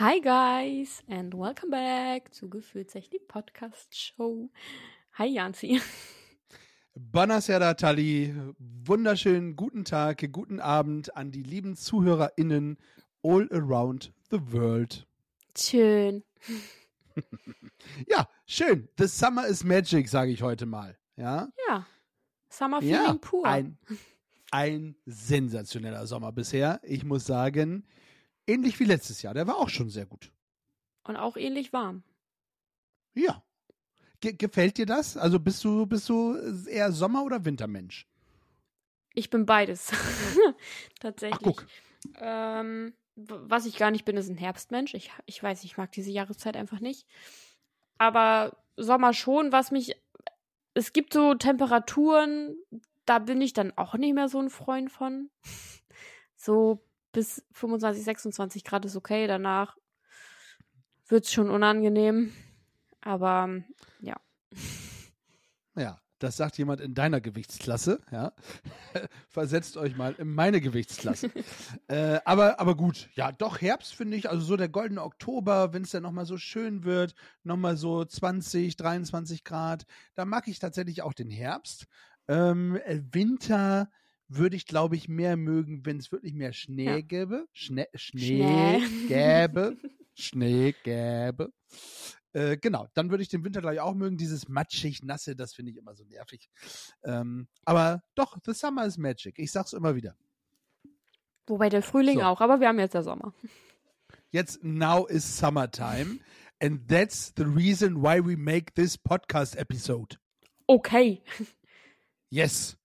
Hi guys and welcome back zu Gefühlsecht, die Podcast Show. Hi Janzi. Buonasera Tali, wunderschönen guten Tag, guten Abend an die lieben ZuhörerInnen all around the world. Schön. Ja, schön. The summer is magic, sage ich heute mal. Ja, Ja. Summer Feeling ja pur. ein, ein sensationeller Sommer bisher. Ich muss sagen, ähnlich wie letztes Jahr. Der war auch schon sehr gut. Und auch ähnlich warm. Ja. Ge gefällt dir das? Also bist du, bist du eher Sommer- oder Wintermensch? Ich bin beides. Tatsächlich. Ach, guck. Ähm, was ich gar nicht bin, ist ein Herbstmensch. Ich, ich weiß, ich mag diese Jahreszeit einfach nicht. Aber Sommer schon, was mich. Es gibt so Temperaturen, da bin ich dann auch nicht mehr so ein Freund von. So bis 25, 26 Grad ist okay. Danach wird es schon unangenehm. Aber ja. Ja, das sagt jemand in deiner Gewichtsklasse, ja. Versetzt euch mal in meine Gewichtsklasse. äh, aber, aber gut, ja, doch, Herbst finde ich, also so der goldene Oktober, wenn es dann nochmal so schön wird, nochmal so 20, 23 Grad, da mag ich tatsächlich auch den Herbst. Ähm, äh, Winter würde ich, glaube ich, mehr mögen, wenn es wirklich mehr Schnee Ja. gäbe. Schnee, Schnee, Schnee. gäbe. Schnee gäbe. Äh, genau, dann würde ich den Winter gleich auch mögen. Dieses matschig, nasse, das finde ich immer so nervig. Ähm, aber doch, the summer is magic. Ich sag's immer wieder. Wobei der Frühling So. auch, aber wir haben jetzt der Sommer. Jetzt, now is summertime. And that's the reason why we make this podcast episode. Okay. Yes.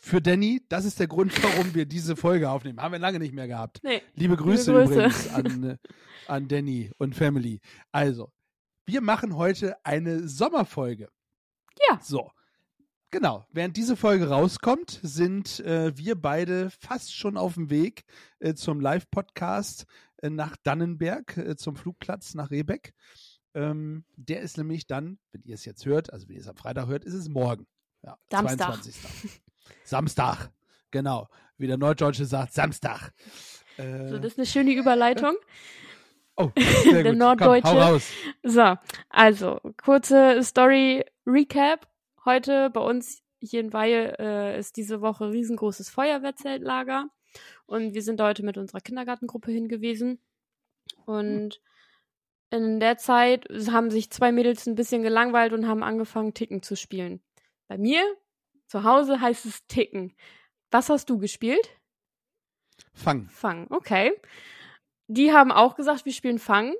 Für Danny, das ist der Grund, warum wir diese Folge aufnehmen. Haben wir lange nicht mehr gehabt. Nee. Liebe Grüße, Grüße. übrigens an, äh, an Danny und Family. Also, wir machen heute eine Sommerfolge. Ja. So. Genau. Während diese Folge rauskommt, sind äh, wir beide fast schon auf dem Weg äh, zum Live-Podcast äh, nach Dannenberg, äh, zum Flugplatz nach Rebeck. Ähm, der ist nämlich dann, wenn ihr es jetzt hört, also wenn ihr es am Freitag hört, ist es morgen. Ja, Samstag. 22. Samstag. Genau. Wie der Norddeutsche sagt, Samstag. Äh, So, das ist eine schöne Überleitung. oh, sehr der gut. Norddeutsche. Komm, hau raus. So, also, kurze Story-Recap. Heute bei uns hier in Weihe äh, ist diese Woche riesengroßes Feuerwehrzeltlager. Und wir sind heute mit unserer Kindergartengruppe hingewiesen. Und in der Zeit haben sich zwei Mädels ein bisschen gelangweilt und haben angefangen, Ticken zu spielen. Bei mir zu Hause heißt es Ticken. Was hast du gespielt? Fang. Fang, okay. Die haben auch gesagt, wir spielen Fang.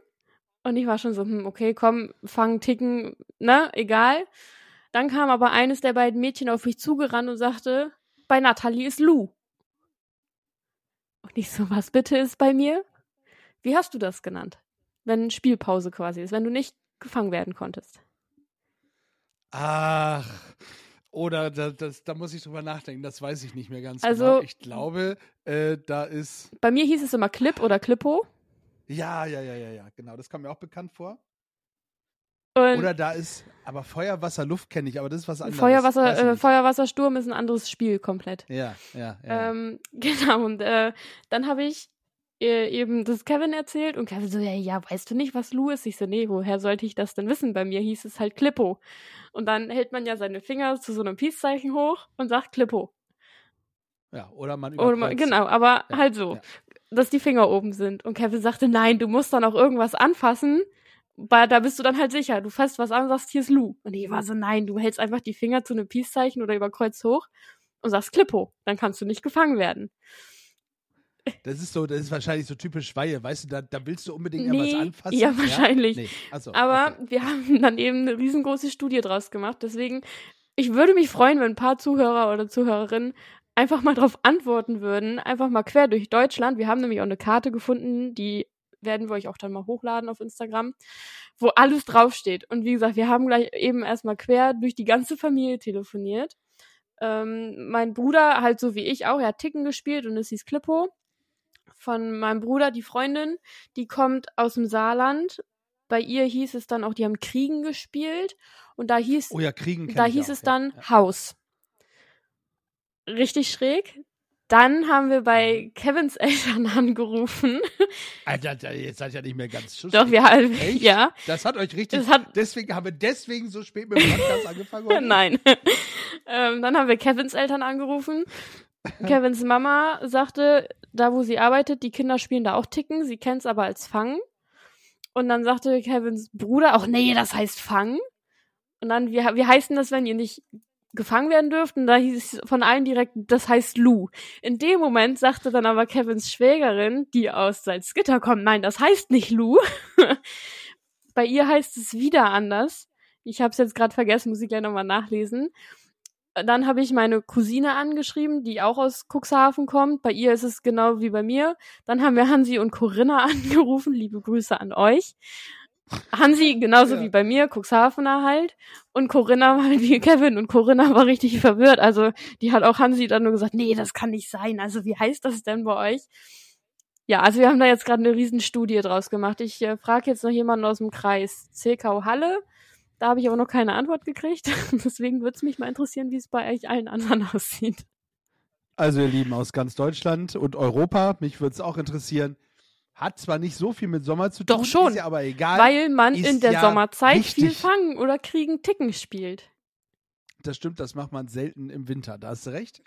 Und ich war schon so, hm, okay, komm, Fang, Ticken, ne, egal. Dann kam aber eines der beiden Mädchen auf mich zugerannt und sagte, bei Nathalie ist Lou. Und ich so, was bitte ist bei mir? Wie hast du das genannt? Wenn Spielpause quasi ist, wenn du nicht gefangen werden konntest. Ach. Oder da, das, da muss ich drüber nachdenken, das weiß ich nicht mehr ganz Also- genau. Ich glaube, äh, da ist. Bei mir hieß es immer Clip oder Clippo. Ja, ja, ja, ja, ja, genau. Das kam mir auch bekannt vor. Und Oder da ist, aber Feuer, Wasser, Luft kenne ich, aber das ist was anderes. Feuerwasser, äh, nicht. Feuerwassersturm ist ein anderes Spiel komplett. Ja, ja, ja. Ähm, genau, und äh, dann habe ich eben das Kevin erzählt und Kevin so, ja, ja, weißt du nicht, was Lou ist? Ich so, nee, woher sollte ich das denn wissen? Bei mir hieß es halt Klippo. Und dann hält man ja seine Finger zu so einem Peace-Zeichen hoch und sagt Klippo. ja. Oder man Oder man, überkreuzt. genau, aber Ja, halt so, ja. dass die Finger oben sind. Und Kevin sagte, nein, du musst dann auch irgendwas anfassen. Weil da bist du dann halt sicher. Du fasst was an und sagst, hier ist Lou. Und ich war so, nein, du hältst einfach die Finger zu einem Peace-Zeichen oder überkreuzt hoch und sagst Klippo. Dann kannst du nicht gefangen werden. Das ist so, das ist wahrscheinlich so typisch Weihe, weißt du, da, da willst du unbedingt irgendwas Nee, anfassen. ja, wahrscheinlich. Nee. Achso, Aber okay. wir haben dann eben eine riesengroße Studie draus gemacht. Deswegen, ich würde mich freuen, wenn ein paar Zuhörer oder Zuhörerinnen einfach mal darauf antworten würden. Einfach mal quer durch Deutschland. Wir haben nämlich auch eine Karte gefunden, die werden wir euch auch dann mal hochladen auf Instagram, wo alles draufsteht. Und wie gesagt, wir haben gleich eben erstmal quer durch die ganze Familie telefoniert. Ähm, mein Bruder, halt so wie ich auch, er hat Ticken gespielt und es hieß Klippo. Von meinem Bruder, die Freundin, die kommt aus dem Saarland. Bei ihr hieß es dann auch, die haben Kriegen gespielt. Und da hieß, Oh ja, Kriegen da hieß auch, es dann ja. Haus. Richtig schräg. Dann haben wir bei Kevins Eltern angerufen. Alter, jetzt seid ihr ja nicht mehr ganz schussig. Doch, wir haben, Echt? ja. Das hat euch richtig. Hat- deswegen haben wir deswegen so spät mit dem Podcast angefangen. heute? Nein. ähm, dann haben wir Kevins Eltern angerufen. Kevins Mama sagte, da wo sie arbeitet, die Kinder spielen da auch Ticken, sie kennt es aber als Fangen. Und dann sagte Kevins Bruder auch, nee, das heißt Fangen. Und dann, wie, wie heißt denn das, wenn ihr nicht gefangen werden dürft? Und da hieß es von allen direkt, das heißt Lou. In dem Moment sagte dann aber Kevins Schwägerin, die aus Salzgitter kommt, nein, das heißt nicht Lou. Bei ihr heißt es wieder anders. Ich habe es jetzt gerade vergessen, muss ich gleich nochmal nachlesen. Dann habe ich meine Cousine angeschrieben, die auch aus Cuxhaven kommt. Bei ihr ist es genau wie bei mir. Dann haben wir Hansi und Corinna angerufen. Liebe Grüße an euch. Hansi genauso Ja. wie bei mir, Cuxhavener halt. Und Corinna war halt wie Kevin. Und Corinna war richtig verwirrt. Also die hat auch Hansi dann nur gesagt, nee, das kann nicht sein. Also wie heißt das denn bei euch? Ja, also wir haben da jetzt gerade eine Riesenstudie draus gemacht. Ich äh, frage jetzt noch jemanden aus dem Kreis Zilkau Halle. Da habe ich aber noch keine Antwort gekriegt. Deswegen würde es mich mal interessieren, wie es bei euch allen anderen aussieht. Also, ihr Lieben aus ganz Deutschland und Europa, mich würde es auch interessieren. Hat zwar nicht so viel mit Sommer zu Doch tun, schon. ist ja aber egal. Weil man ist in der ja Sommerzeit viel wichtig. fangen oder kriegen Ticken spielt. Das stimmt, das macht man selten im Winter, da hast du recht.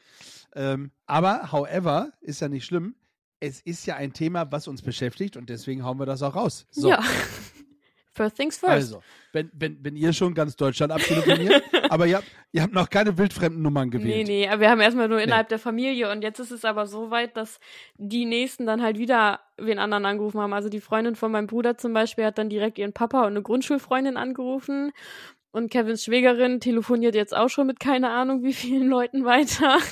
Ähm, aber, however, ist ja nicht schlimm. Es ist ja ein Thema, was uns beschäftigt und deswegen hauen wir das auch raus. So, Ja. First things first. also, wenn, wenn, wenn ihr schon ganz Deutschland abtelefoniert, aber ihr habt, ihr habt noch keine wildfremden Nummern Nee, gewählt. nee, aber wir haben erstmal nur innerhalb der Familie und jetzt ist es aber so weit, dass die Nächsten dann halt wieder wen anderen angerufen haben. Also die Freundin von meinem Bruder zum Beispiel hat dann direkt ihren Papa und eine Grundschulfreundin angerufen und Kevins Schwägerin telefoniert jetzt auch schon mit keine Ahnung wie vielen Leuten weiter.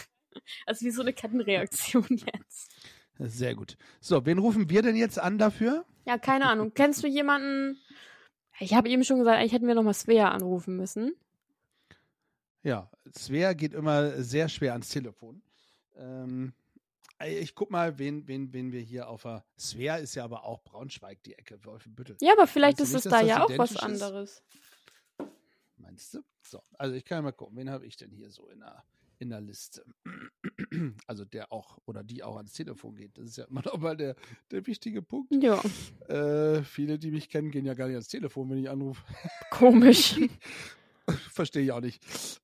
Also wie so eine Kettenreaktion jetzt. Sehr gut. So, wen rufen wir denn jetzt an dafür? Ja, keine Ahnung. Kennst du jemanden? Ich habe eben schon gesagt, eigentlich hätten wir nochmal Svea anrufen müssen. Ja, Svea geht immer sehr schwer ans Telefon. Ähm, ich guck mal, wen, wen, wen wir hier auf der. Svea ist ja aber auch Braunschweig, die Ecke, Wolfenbüttel. Ja, aber vielleicht ist es da ja auch was identisch ist? anderes. Meinst du? So, also ich kann ja mal gucken, wen habe ich denn hier so in der, in der Liste? Also der auch oder die auch ans Telefon geht. Das ist ja immer noch mal der, der wichtige Punkt. Ja, Äh, viele, die mich kennen, gehen ja gar nicht ans Telefon, wenn ich anrufe. komisch. Verstehe ich auch nicht.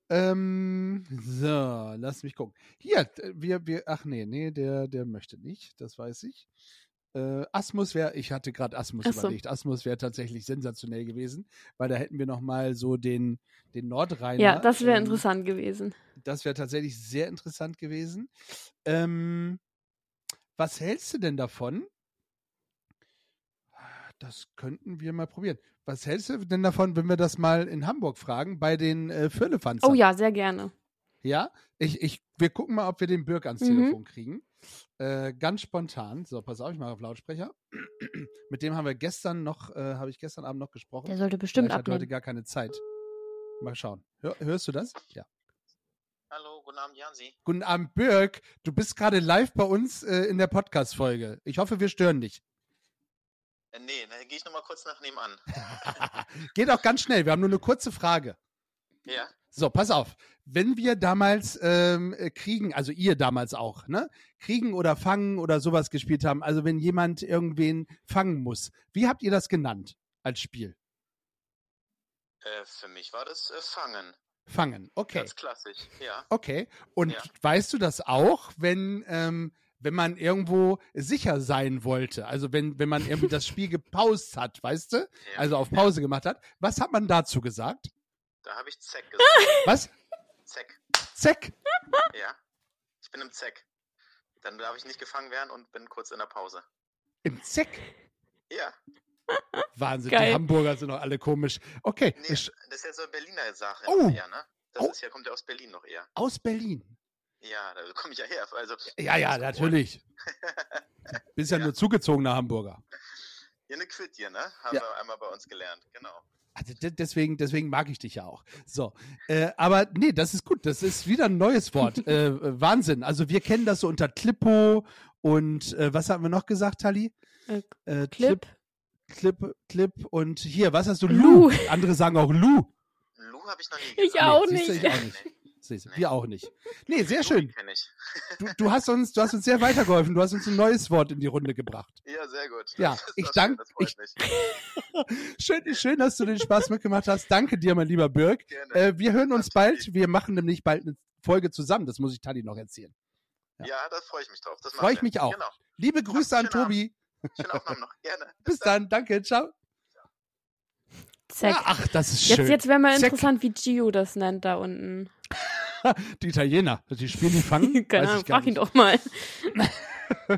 Ähm, so, lass mich gucken. Hier, wir, wir, ach nee, nee, der, der möchte nicht, das weiß ich. Äh, Asmus wäre, ich hatte gerade Asmus so. überlegt. Asmus wäre tatsächlich sensationell gewesen, weil da hätten wir noch mal so den, den Nordrheiner. ja, das wäre ähm, interessant gewesen. Das wäre tatsächlich sehr interessant gewesen. Ähm, was hältst du denn davon? Das könnten wir mal probieren. Was hältst du denn davon, wenn wir das mal in Hamburg fragen, bei den äh, Firlefanzern? Oh ja, sehr gerne. Ja, ich, ich, wir gucken mal, ob wir den Birk ans Mhm. Telefon kriegen. Äh, ganz spontan. So, pass auf, ich mache auf Lautsprecher. Mit dem haben wir gestern noch, äh, habe ich gestern Abend noch gesprochen. Der sollte bestimmt Vielleicht hat er heute abnehmen. gar keine Zeit. Mal schauen. Hör, hörst du das? Ja. Hallo, guten Abend, Jansi. Guten Abend, Birk. Du bist gerade live bei uns äh, in der Podcast-Folge. Ich hoffe, wir stören dich. Äh, nee, dann gehe ich nochmal kurz nach nebenan. Geht auch ganz schnell. Wir haben nur eine kurze Frage. Ja, So, pass auf. Wenn wir damals ähm, äh, Kriegen, also ihr damals auch, ne? Kriegen oder Fangen oder sowas gespielt haben, also wenn jemand irgendwen fangen muss, wie habt ihr das genannt als Spiel? äh, für mich war das äh, Fangen. Fangen, okay. Ganz klassisch, ja. Okay. Und Ja. weißt du das auch, wenn, ähm, wenn man irgendwo sicher sein wollte? Also wenn, wenn man irgendwie das Spiel gepaust hat, weißt du? ja. Also auf Pause gemacht hat. Was hat man dazu gesagt? Da habe ich Zeck gesagt. Was? Zeck, Zeck. ja. Ich bin im Zeck. Dann darf ich nicht gefangen werden und bin kurz in der Pause. Im Zeck. Ja, Wahnsinn, Geil. die Hamburger sind doch alle komisch. Okay, nee, ich- das ist ja so eine Berliner Sache Oh. eher, ne? Das Oh. ist ja, kommt ja aus Berlin noch eher. aus Berlin. Ja, da komme ich ja her. Also, Ja, ja, natürlich. Bist ja, Ja. nur zugezogener Hamburger. Ja, eine Quittier, ne? Haben Ja. wir einmal bei uns gelernt, genau. Also de deswegen, deswegen mag ich dich ja auch. So, äh, aber nee, das ist gut. Das ist wieder ein neues Wort. äh, Wahnsinn. Also wir kennen das so unter Klippo und äh, was haben wir noch gesagt, Tali? Äh, Äh, Clip. Clip, Clip und hier, was hast du? Lu. Lu. Andere sagen auch Lu. Lu habe ich noch nie Ich gesagt. auch siehst du, nicht. Ich auch nicht. Siehst du, wir auch nicht. Nee, sehr schön. Du, du, hast uns, du hast uns sehr weitergeholfen. Du hast uns ein neues Wort in die Runde gebracht. Ja, sehr gut. Ja, ich doch dank- schön. Schön, dass du den Spaß mitgemacht hast. Danke dir, mein lieber Birg. Gerne. Äh, wir hören uns bald. Wir machen nämlich bald eine Folge zusammen. Das muss ich Tali noch erzählen. ja. ja. da freue ich mich drauf. Das Freu machen ich mich auch. Genau. Liebe Grüße an Abend. Tobi. Schönen Aufnahmen noch. Gerne. Bis dann. Danke. Ciao. Zack. Ja, ach, das ist Jetzt, schön. jetzt wäre mal Zack. interessant, wie Gio das nennt da unten. Die Italiener, die spielen die fangen. Keine Ahnung, frag ihn doch mal.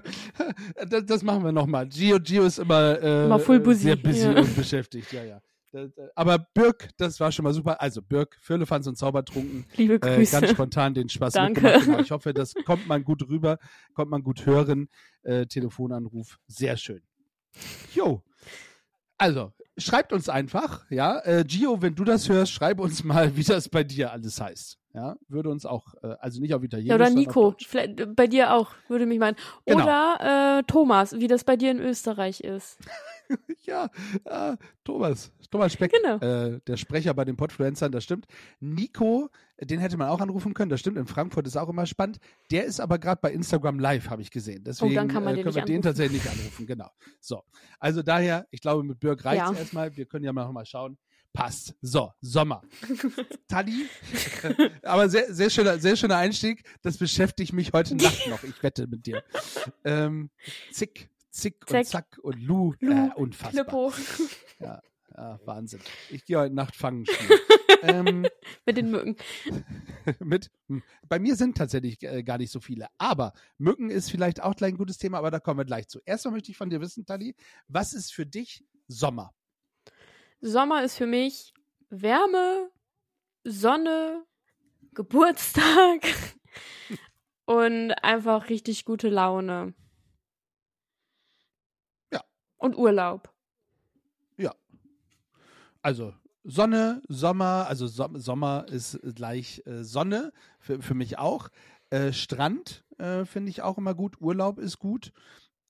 das, das machen wir nochmal. Gio, Gio ist immer, äh, Immer äh, busy, sehr busy ja. und beschäftigt. Ja, ja. Äh, Aber Birk, das war schon mal super. Also Birk, Firlefanz und Zaubertrunken. Liebe Äh, Grüße. ganz spontan den Spaß Danke. mitgemacht. Genau. Ich hoffe, das kommt man gut rüber, kommt man gut hören. Äh, Telefonanruf, sehr schön. Jo. Also, schreibt uns einfach, ja. Äh, Gio, wenn du das hörst, schreib uns mal, wie das bei dir alles heißt. Ja, würde uns auch, äh, also nicht auf Italienisch. ja, oder Nico. Vielleicht, äh, bei dir auch, würde mich meinen. Genau. Oder äh, Thomas, wie das bei dir in Österreich ist. Ja, äh, Thomas, Thomas Speck, Genau. äh, der Sprecher bei den Podfluencern, das stimmt. Nico, den hätte man auch anrufen können, das stimmt. In Frankfurt ist auch immer spannend. Der ist aber gerade bei Instagram Live, habe ich gesehen. Deswegen Oh, dann kann man äh, den können wir nicht den anrufen. tatsächlich nicht anrufen. Genau. So, also daher, ich glaube, mit Birk reicht es Ja. erstmal. Wir können ja mal noch mal schauen. Passt. So, Sommer. Tali, aber sehr, sehr, schöner, sehr schöner Einstieg. Das beschäftigt mich heute Nacht noch. Ich wette mit dir. Ähm, zick, zick und Zack. und Lu. Lu, äh, unfassbar. Klippo Ja, ja, Wahnsinn. Ich gehe heute Nacht fangen. ähm, mit den Mücken. mit, hm, bei mir sind tatsächlich äh, gar nicht so viele. Aber Mücken ist vielleicht auch gleich ein gutes Thema, aber da kommen wir gleich zu. Erstmal möchte ich von dir wissen, Tali, was ist für dich Sommer? Sommer ist für mich Wärme, Sonne, Geburtstag und einfach richtig gute Laune. Ja. Und Urlaub. Also Sonne, Sommer, also so Sommer ist gleich äh, Sonne, für, für mich auch. Äh, Strand äh, finde ich auch immer gut, Urlaub ist gut.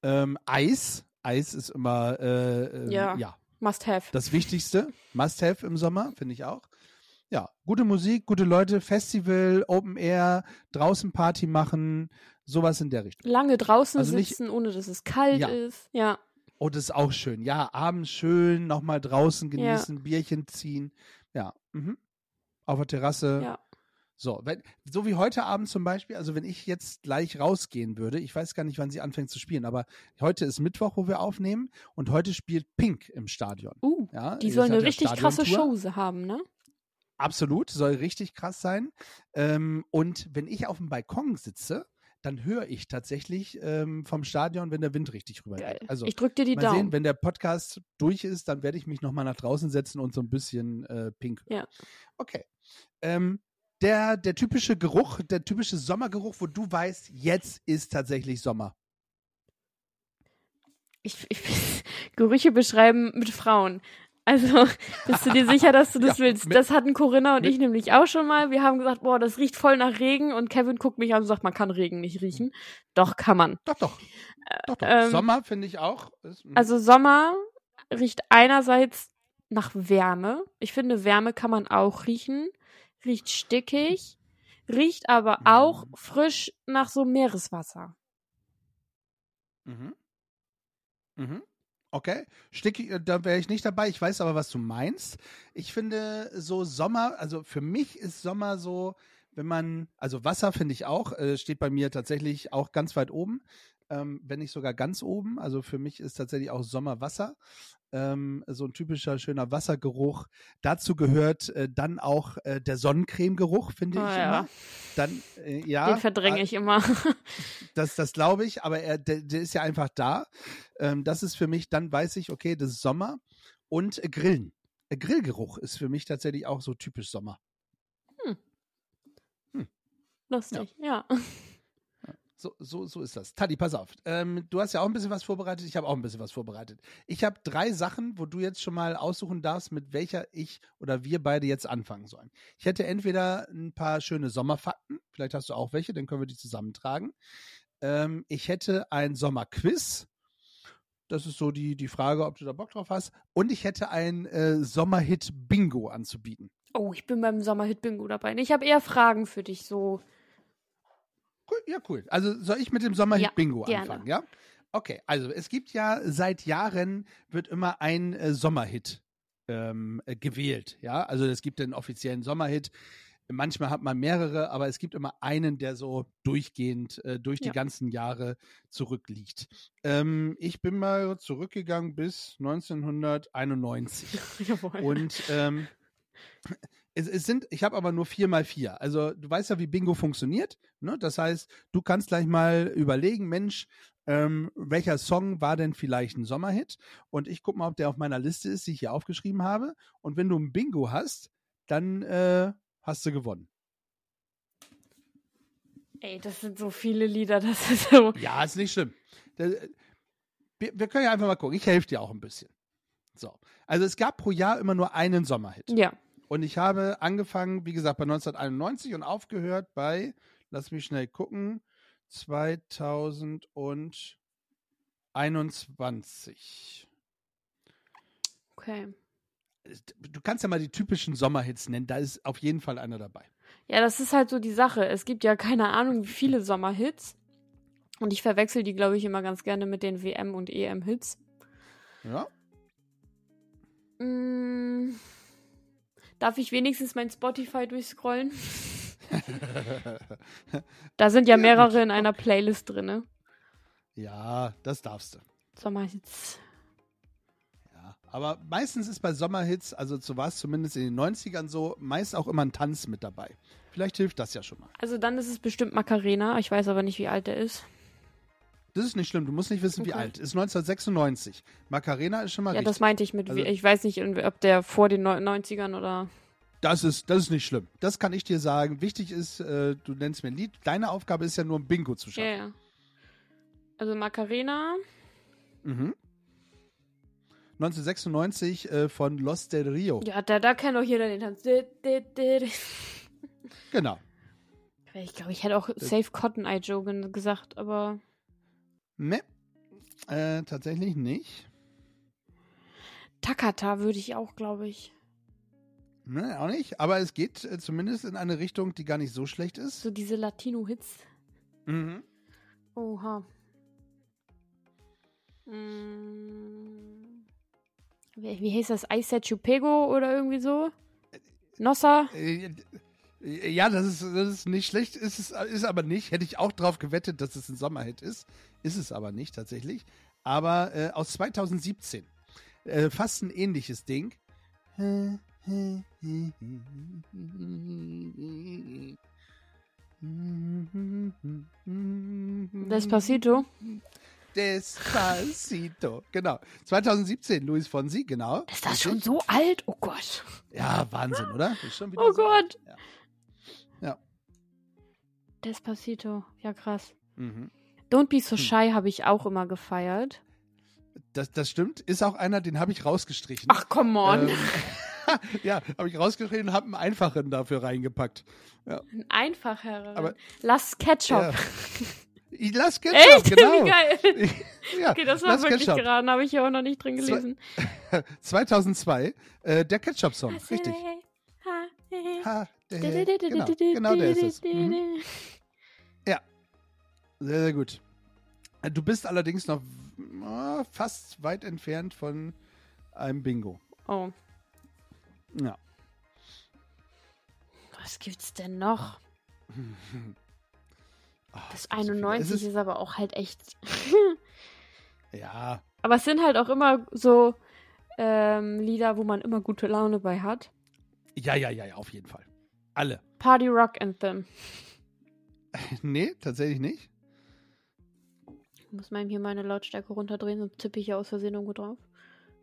Ähm, Eis, Eis ist immer äh, äh, Ja. ja Must have. das Wichtigste. Must-have im Sommer, finde ich auch. Ja, gute Musik, gute Leute, Festival, Open Air, draußen Party machen, sowas in der Richtung. Lange draußen Also nicht- sitzen, ohne dass es kalt Ja. ist. Ja. Oh, das ist auch schön. Ja, abends schön, nochmal draußen Ja. genießen, Bierchen ziehen. Ja, mhm. auf der Terrasse. Ja. So, wenn, so wie heute Abend zum Beispiel, also wenn ich jetzt gleich rausgehen würde, ich weiß gar nicht, wann sie anfängt zu spielen, aber heute ist Mittwoch, wo wir aufnehmen und heute spielt Pink im Stadion. Uh, Ja, die soll eine ja richtig krasse. Show haben, ne? Absolut, soll richtig krass sein. Ähm, und wenn ich auf dem Balkon sitze, dann höre ich tatsächlich ähm, vom Stadion, wenn der Wind richtig rüber Geil. geht. Also ich drück dir die mal Daumen. sehen, wenn der Podcast durch ist, dann werde ich mich nochmal nach draußen setzen und so ein bisschen äh, pink hören. Ja. Okay. Ähm, der, der typische Geruch, der typische Sommergeruch, wo du weißt, jetzt ist tatsächlich Sommer. ich, ich Gerüche beschreiben mit Frauen. Also, bist du dir sicher, dass du das Ja, willst? das hatten Corinna und ich nämlich auch schon mal. Wir haben gesagt, boah, das riecht voll nach Regen und Kevin guckt mich an und sagt, man kann Regen nicht riechen. Doch, kann man. Doch, doch. Doch, doch. ähm, Sommer finde ich auch. Also Sommer riecht einerseits nach Wärme. Ich finde, Wärme kann man auch riechen. Riecht stickig, riecht aber auch Mhm. frisch nach so Meereswasser. Mhm. Mhm. Okay, Sticky, äh, da wäre ich nicht dabei. Ich weiß aber, was du meinst. Ich finde so Sommer, also für mich ist Sommer so, wenn man, also Wasser finde ich auch, äh, steht bei mir tatsächlich auch ganz weit oben, ähm, wenn nicht sogar ganz oben. Also für mich ist tatsächlich auch Sommer Wasser. Ähm, so ein typischer schöner Wassergeruch. Dazu gehört äh, dann auch äh, der Sonnencreme-Geruch, finde Ah, ich ja. immer. Dann, äh, ja. Den verdränge äh, ich immer. das, das glaube ich, aber er, der, der ist ja einfach da. Ähm, das ist für mich, dann weiß ich, okay, das ist Sommer. Und äh, Grillen. Äh, Grillgeruch ist für mich tatsächlich auch so typisch Sommer. Lustig, ja. So, so, so ist das. Tadi, pass auf. Ähm, du hast ja auch ein bisschen was vorbereitet. Ich habe auch ein bisschen was vorbereitet. Ich habe drei Sachen, wo du jetzt schon mal aussuchen darfst, mit welcher ich oder wir beide jetzt anfangen sollen. Ich hätte entweder ein paar schöne Sommerfakten. Vielleicht hast du auch welche, dann können wir die zusammentragen. Ähm, ich hätte ein Sommerquiz. Das ist so die, die Frage, ob du da Bock drauf hast. Und ich hätte ein äh, Sommerhit-Bingo anzubieten. Oh, ich bin beim Sommerhit-Bingo dabei. Ich habe eher Fragen für dich, so. Cool, ja, cool. Also soll ich mit dem Sommerhit-Bingo gerne. anfangen, ja? Okay, also es gibt ja seit Jahren wird immer ein äh, Sommerhit ähm, äh, gewählt, ja? Also es gibt den offiziellen Sommerhit. Manchmal hat man mehrere, aber es gibt immer einen, der so durchgehend äh, durch die Ja. ganzen Jahre zurückliegt. Ähm, ich bin mal zurückgegangen bis 1991. Jawohl. Und ähm, es, es sind, ich habe aber nur vier mal vier. Also du weißt ja, wie Bingo funktioniert. Ne? Das heißt, du kannst gleich mal überlegen, Mensch, ähm, welcher Song war denn vielleicht ein Sommerhit? Und ich gucke mal, ob der auf meiner Liste ist, die ich hier aufgeschrieben habe. Und wenn du ein Bingo hast, dann äh, hast du gewonnen. Ey, das sind so viele Lieder, das ist so. Ja, ist nicht schlimm. Da- Wir, wir können ja einfach mal gucken. Ich helfe dir auch ein bisschen. So. Also es gab pro Jahr immer nur einen Sommerhit. Ja. Und ich habe angefangen, wie gesagt, bei 1991 und aufgehört bei, lass mich schnell gucken, 2021. Okay. Du kannst ja mal die typischen Sommerhits nennen, da ist auf jeden Fall einer dabei. Ja, das ist halt so die Sache. Es gibt ja keine Ahnung, wie viele Sommerhits. Und ich verwechsel die, glaube ich, immer ganz gerne mit den WM- und EM-Hits. Ja? Mm, darf ich wenigstens mein Spotify durchscrollen? Da sind ja mehrere in einer Playlist drin. ja, das darfst du. Sommerhits. Ja. Aber meistens ist bei Sommerhits, also so war es zumindest in den 90ern so, meist auch immer ein Tanz mit dabei. Vielleicht hilft das ja schon mal. Also dann ist es bestimmt Macarena. Ich weiß aber nicht, wie alt der ist. Das ist nicht schlimm, du musst nicht wissen, wie Okay. alt. Ist 1996. Macarena ist schon mal Ja, richtig. das meinte ich mit. Also- wie, ich weiß nicht, ob der vor den Neu- 90ern oder. Das ist, das ist nicht schlimm. Das kann ich dir sagen. Wichtig ist, äh, du nennst mir ein Lied. Deine Aufgabe ist ja nur ein Bingo zu Ja, schaffen. ja. Also Macarena. Mhm. 1996 äh, von Los del Rio. Ja, da, da kennt doch jeder den Tanz. Genau. Ich glaube, ich hätte auch Safe Cotton Eye Joe gesagt, aber. Ne, äh, tatsächlich nicht. Takata würde ich auch, glaube ich. Ne, auch nicht. Aber es geht äh, zumindest in eine Richtung, die gar nicht so schlecht ist. So diese Latino-Hits. Mhm. Oha. Mm. Wie, wie heißt das? I Set Chupego oder irgendwie so? Nossa? Äh, Ja, das ist, das ist nicht schlecht, ist es ist aber nicht. Hätte ich auch drauf gewettet, dass es ein Sommerhit ist. Ist es aber nicht tatsächlich. Aber äh, aus 2017. Äh, fast ein ähnliches Ding. Despacito? Despacito, genau. 2017, Luis Fonsi, genau. Ist das schon so alt? Oh Gott. Ja, Wahnsinn, oder? Oh so. Gott. Ja. Ja. Despacito. Ja, krass. Mhm. Don't Be So Hm. Shy habe ich auch immer gefeiert. Das, das stimmt. Ist auch einer, den habe ich rausgestrichen. Ach, come on. Ähm, ja, habe ich rausgeschrieben und habe einen einfachen dafür reingepackt. Ein einfacher. aber- Lass Ketchup. Ja. Ich lass Ketchup, Echt? genau. Wie geil. Ja, Okay, das war wirklich Ketchup. geraten. Habe ich ja auch noch nicht drin gelesen. 2002, äh, der Ketchup-Song, richtig. Ha, genau, genau der ist es. Mhm. Sehr, sehr gut. Äh, Du bist allerdings noch fast weit entfernt von einem Bingo. Oh, Ja. was gibt's denn noch? Ah, Das es gibt so viele. 91 Es ist, aber auch halt echt. Ja, aber es sind halt auch immer so ähm, Lieder, wo man immer gute Laune bei hat. ja, ja, ja, ja, auf jeden Fall. Alle. Party Rock Anthem. nee, tatsächlich nicht. Ich muss mal hier meine Lautstärke runterdrehen, sonst tippe ich ja aus Versehen irgendwo drauf.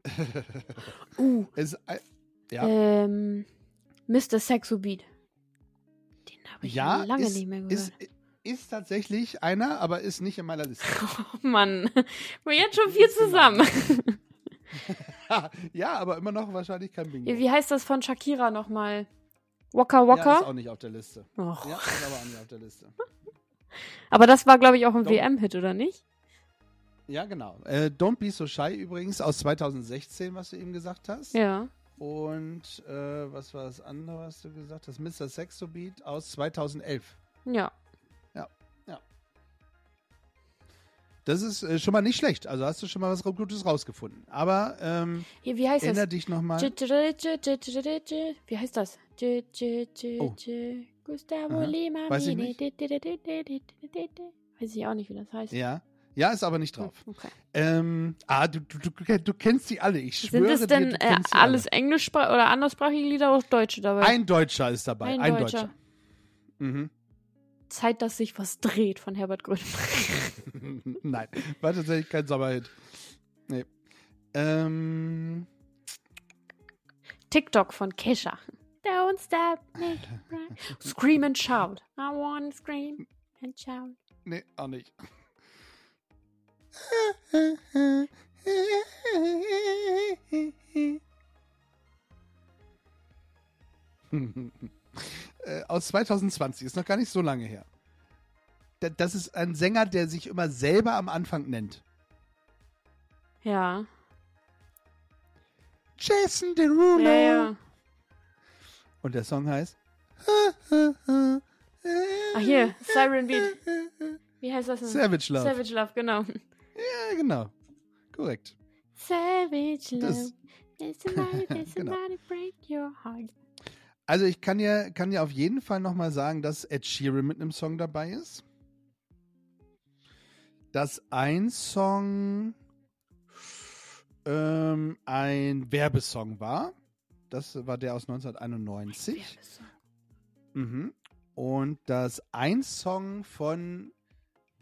Uh, Es, äh, ja, ähm, Mr. Sexo Beat. Den habe ich ja lange ist, nicht mehr gehört. ist, ist tatsächlich einer, aber ist nicht in meiner Liste. Oh Mann, wir jetzt schon viel zusammen. ja, aber immer noch wahrscheinlich kein Bingo. Wie heißt das von Shakira nochmal? Waka Ja, ist Waka? auch nicht auf der Liste. Och. Ja, ist aber auch nicht auf der Liste. Aber das war, glaube ich, auch ein. WM-Hit, oder nicht? Ja, genau. Äh, Don't Be So Shy übrigens aus 2016, was du eben gesagt hast. Ja. Und äh, was war das andere, was du gesagt hast? Mr. Sexo Beat aus 2011. Ja. Das ist äh, schon mal nicht schlecht. Also hast du schon mal was Gutes rausgefunden. Aber ähm, Hier, wie heißt das? erinnere dich nochmal. Wie heißt das? Oh. Gustavo. Lima. Weiß ich nicht. Weiß ich auch nicht, wie das heißt. Ja. Ja, ist aber nicht drauf. Okay. Ähm, ah, du, du, du, du kennst die alle. Ich Sind schwöre es dir, denn du äh, alles englischsprachige oder anderssprachige Lieder oder auch Deutsche dabei? Ein Deutscher ist dabei. Ein Ein, Deutscher. Deutscher. Mhm. Zeit, dass sich was dreht von Herbert Grönemeyer. Nein, war tatsächlich kein Sommerhit. Nee. Ähm, TikTok von Kesha. Don't stop, right. Scream and shout. I wanna scream and shout. nee, auch nicht. Äh, Aus 2020, ist noch gar nicht so lange her. Da- Das ist ein Sänger, der sich immer selber am Anfang nennt. Ja. Jason Derulo. Ja, ja. Und der Song heißt. Ach hier, Siren Beat. Wie heißt das denn? Savage Love. Savage Love, genau. Ja, genau. Korrekt. Savage Love. There's somebody, there's Genau. break your heart. Also ich kann ja, kann ja auf jeden Fall nochmal sagen, dass Ed Sheeran mit einem Song dabei ist. Dass ein Song ähm, ein Werbesong war. Das war der aus 1991. Mhm. Und dass ein Song von,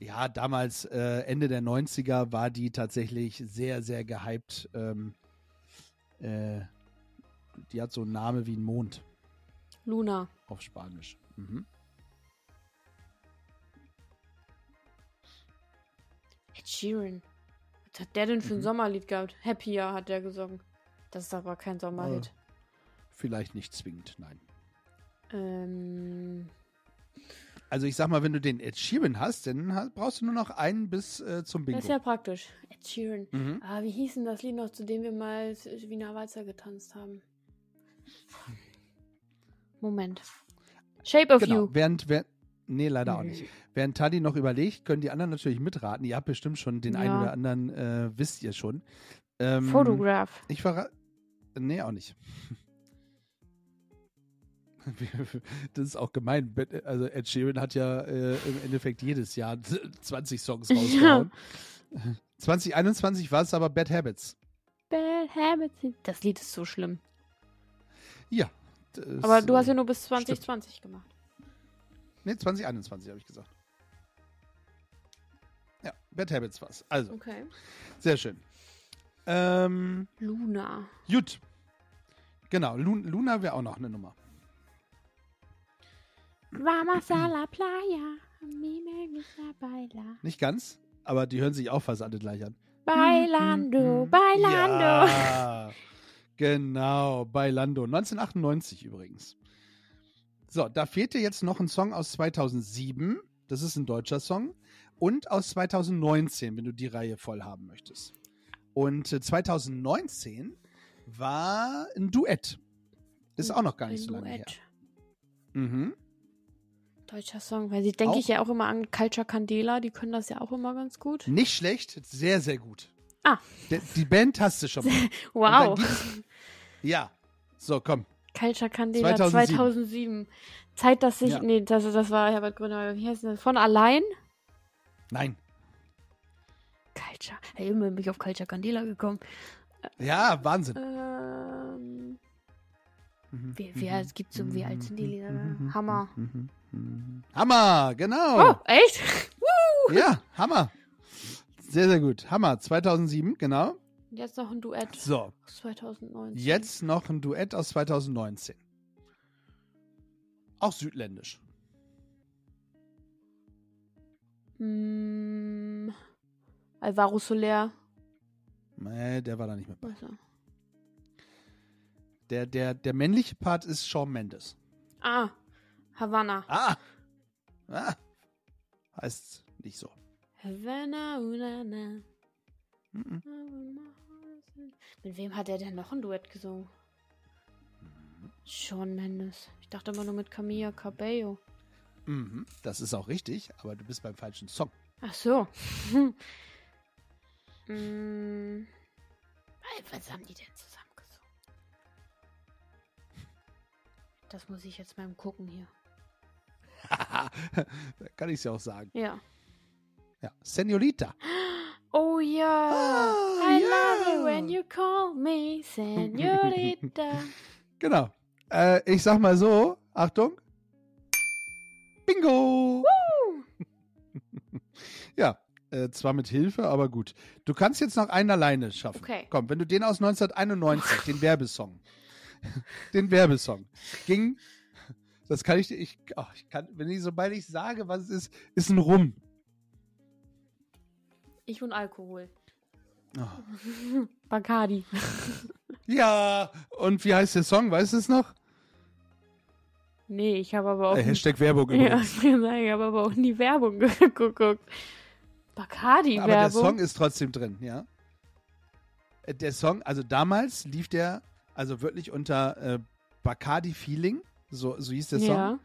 ja, damals äh, Ende der 90er war die tatsächlich sehr, sehr gehypt. Ähm, äh, die hat so einen Namen wie ein Mond Luna. auf Spanisch. Mhm. Ed Sheeran. Was hat der denn für ein Mhm. Sommerlied gehabt? Happier hat der gesungen. Das ist aber kein Sommerhit. Vielleicht nicht zwingend, nein. Ähm, Also ich sag mal, wenn du den Ed Sheeran hast, dann brauchst du nur noch einen bis äh, zum Bingo. das ist ja praktisch. Ed Sheeran. mhm. Ah, wie hieß denn das Lied noch, zu dem wir mal Wiener Walzer getanzt haben? Moment. Shape of Genau, You. während, während nee, leider auch Mhm. nicht. Während Tali noch überlegt, können die anderen natürlich mitraten. Ihr habt bestimmt schon den einen Ja. oder anderen, äh, wisst ihr schon. Ähm, Photograph. Ich verrate. Nee, auch nicht. Das ist auch gemein. Also Ed Sheeran hat ja äh, im Endeffekt jedes Jahr 20 Songs rausgehauen. 2021 war es aber Bad Habits. Bad Habits. Das Lied ist so schlimm. Ja. das, Aber du hast ja äh, nur bis 2020 gemacht. Nee, 2021 habe ich gesagt. Ja, Bad Habits war's. Also, Okay. sehr schön. Ähm, Luna. gut. Genau, Lu Luna wäre auch noch eine Nummer. Vamos a la playa. Nicht ganz, aber die hören sich auch fast alle gleich an. Bailando, bailando. Ja, genau, Bailando. 1998 übrigens. So, da fehlt dir jetzt noch ein Song aus 2007. Das ist ein deutscher Song. Und aus 2019, wenn du die Reihe voll haben möchtest. Und äh, 2019 war ein Duett. Ist auch noch gar nicht Ein so lange her. Duett. Mhm. Deutscher Song, weil sie denke ich ja auch immer an Culture Candela, die können das ja auch immer ganz gut. Nicht schlecht, sehr, sehr gut. Ah. Die, die Band hast du schon mal. Wow. Ja. So, komm. Culture Candela 2007. 2007. Zeit, dass ich. Ja. Nee, das, das war Herbert Grönemeyer. Wie heißt das? Von allein? Nein. Culture. Hey, immer bin ich auf Culture Candela gekommen. Ja, Wahnsinn. Ähm, Mhm. wie, wie alt gibt's so, wie alt sind die Lieder? da? Hammer. Hammer, genau. Oh, echt? Ja, Hammer. Sehr, sehr gut. Hammer, 2007, genau. Jetzt noch ein Duett So, aus 2019. jetzt noch ein Duett aus 2019. Auch südländisch. Hm, Alvaro Soler. Nee, der war da nicht mit bei. Also. Der, der, der männliche Part ist Shawn Mendes. Ah, Havanna. Ah! ah. Heißt nicht so. Havana, unana. Mhm. Mit wem hat er denn noch ein Duett gesungen? Shawn Mendes. Ich dachte immer nur mit Camilla Cabello. Mhm. Das ist auch richtig, aber du bist beim falschen Song. Ach so. mm. Was haben die denn zusammen gesungen? Das muss ich jetzt beim Gucken hier. da kann ich es ja auch sagen. Ja. Ja. Senorita. Oh ja. Ah, I ja. love it when you call me Senorita. Genau. Äh, ich sag mal so, Achtung. Bingo! ja, äh, zwar mit Hilfe, aber gut. Du kannst jetzt noch einen alleine schaffen. Okay. Komm, wenn du den aus 1991, den Werbesong, den Werbesong, ging, das kann ich dir, ich, ach, ich kann, wenn ich, sobald ich sage, was es ist, ist ein Rum. Ich und Alkohol. Oh. Bacardi. Ja, und wie heißt der Song, weißt du es noch? Nee, ich habe aber auch. Äh, Hashtag Werbung ja, übrigens. sagen, ich habe aber auch nie Werbung geguckt. Bacardi-Werbung. Aber der Song ist trotzdem drin, ja. Äh, Der Song, also damals lief der also wirklich unter äh, Bacardi Feeling, so, so hieß der Song. Ja.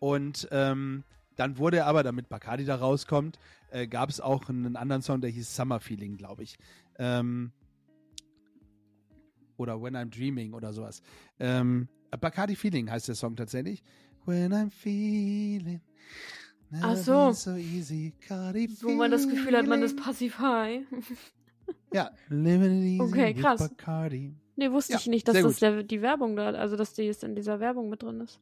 Und ähm, dann wurde er aber, damit Bacardi da rauskommt, äh, gab es auch einen anderen Song, der hieß Summer Feeling, glaube ich. Ähm, oder When I'm Dreaming oder sowas. Ähm, Bacardi Feeling heißt der Song tatsächlich. When I'm feeling. Ach so. So easy, Cardi Wo man das Gefühl hat, man ist feeling. passiv high. Ja, living it easy Okay, krass. Bacardi. Nee, wusste Ja, ich nicht, dass das der, die Werbung da, also dass die jetzt in dieser Werbung mit drin ist.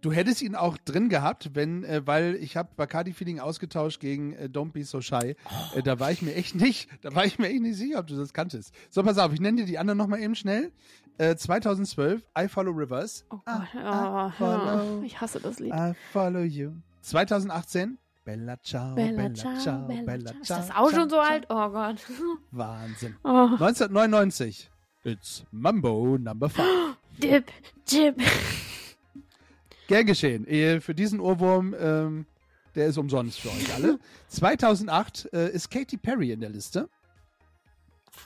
Du hättest ihn auch drin gehabt, wenn, äh, weil ich habe Bacardi Feeling ausgetauscht gegen äh, Don't Be So Shy. Äh, da war ich mir echt nicht, da war ich mir echt nicht sicher, ob du das kanntest. So, pass auf, ich nenne dir die anderen nochmal eben schnell. Äh, 2012, I Follow Rivers. Oh Gott, Ah, oh, ah, ja. follow. ich hasse das Lied. I Follow You. 2018, Bella Ciao, Bella, ciao, Bella, ciao. Ist das auch schon so alt? Oh Gott. Wahnsinn. Oh. 1999, It's Mambo Number 5. Dip, dip. Gern geschehen. Eh, Für diesen Ohrwurm, ähm, der ist umsonst für euch alle. 2008 äh, ist Katy Perry in der Liste.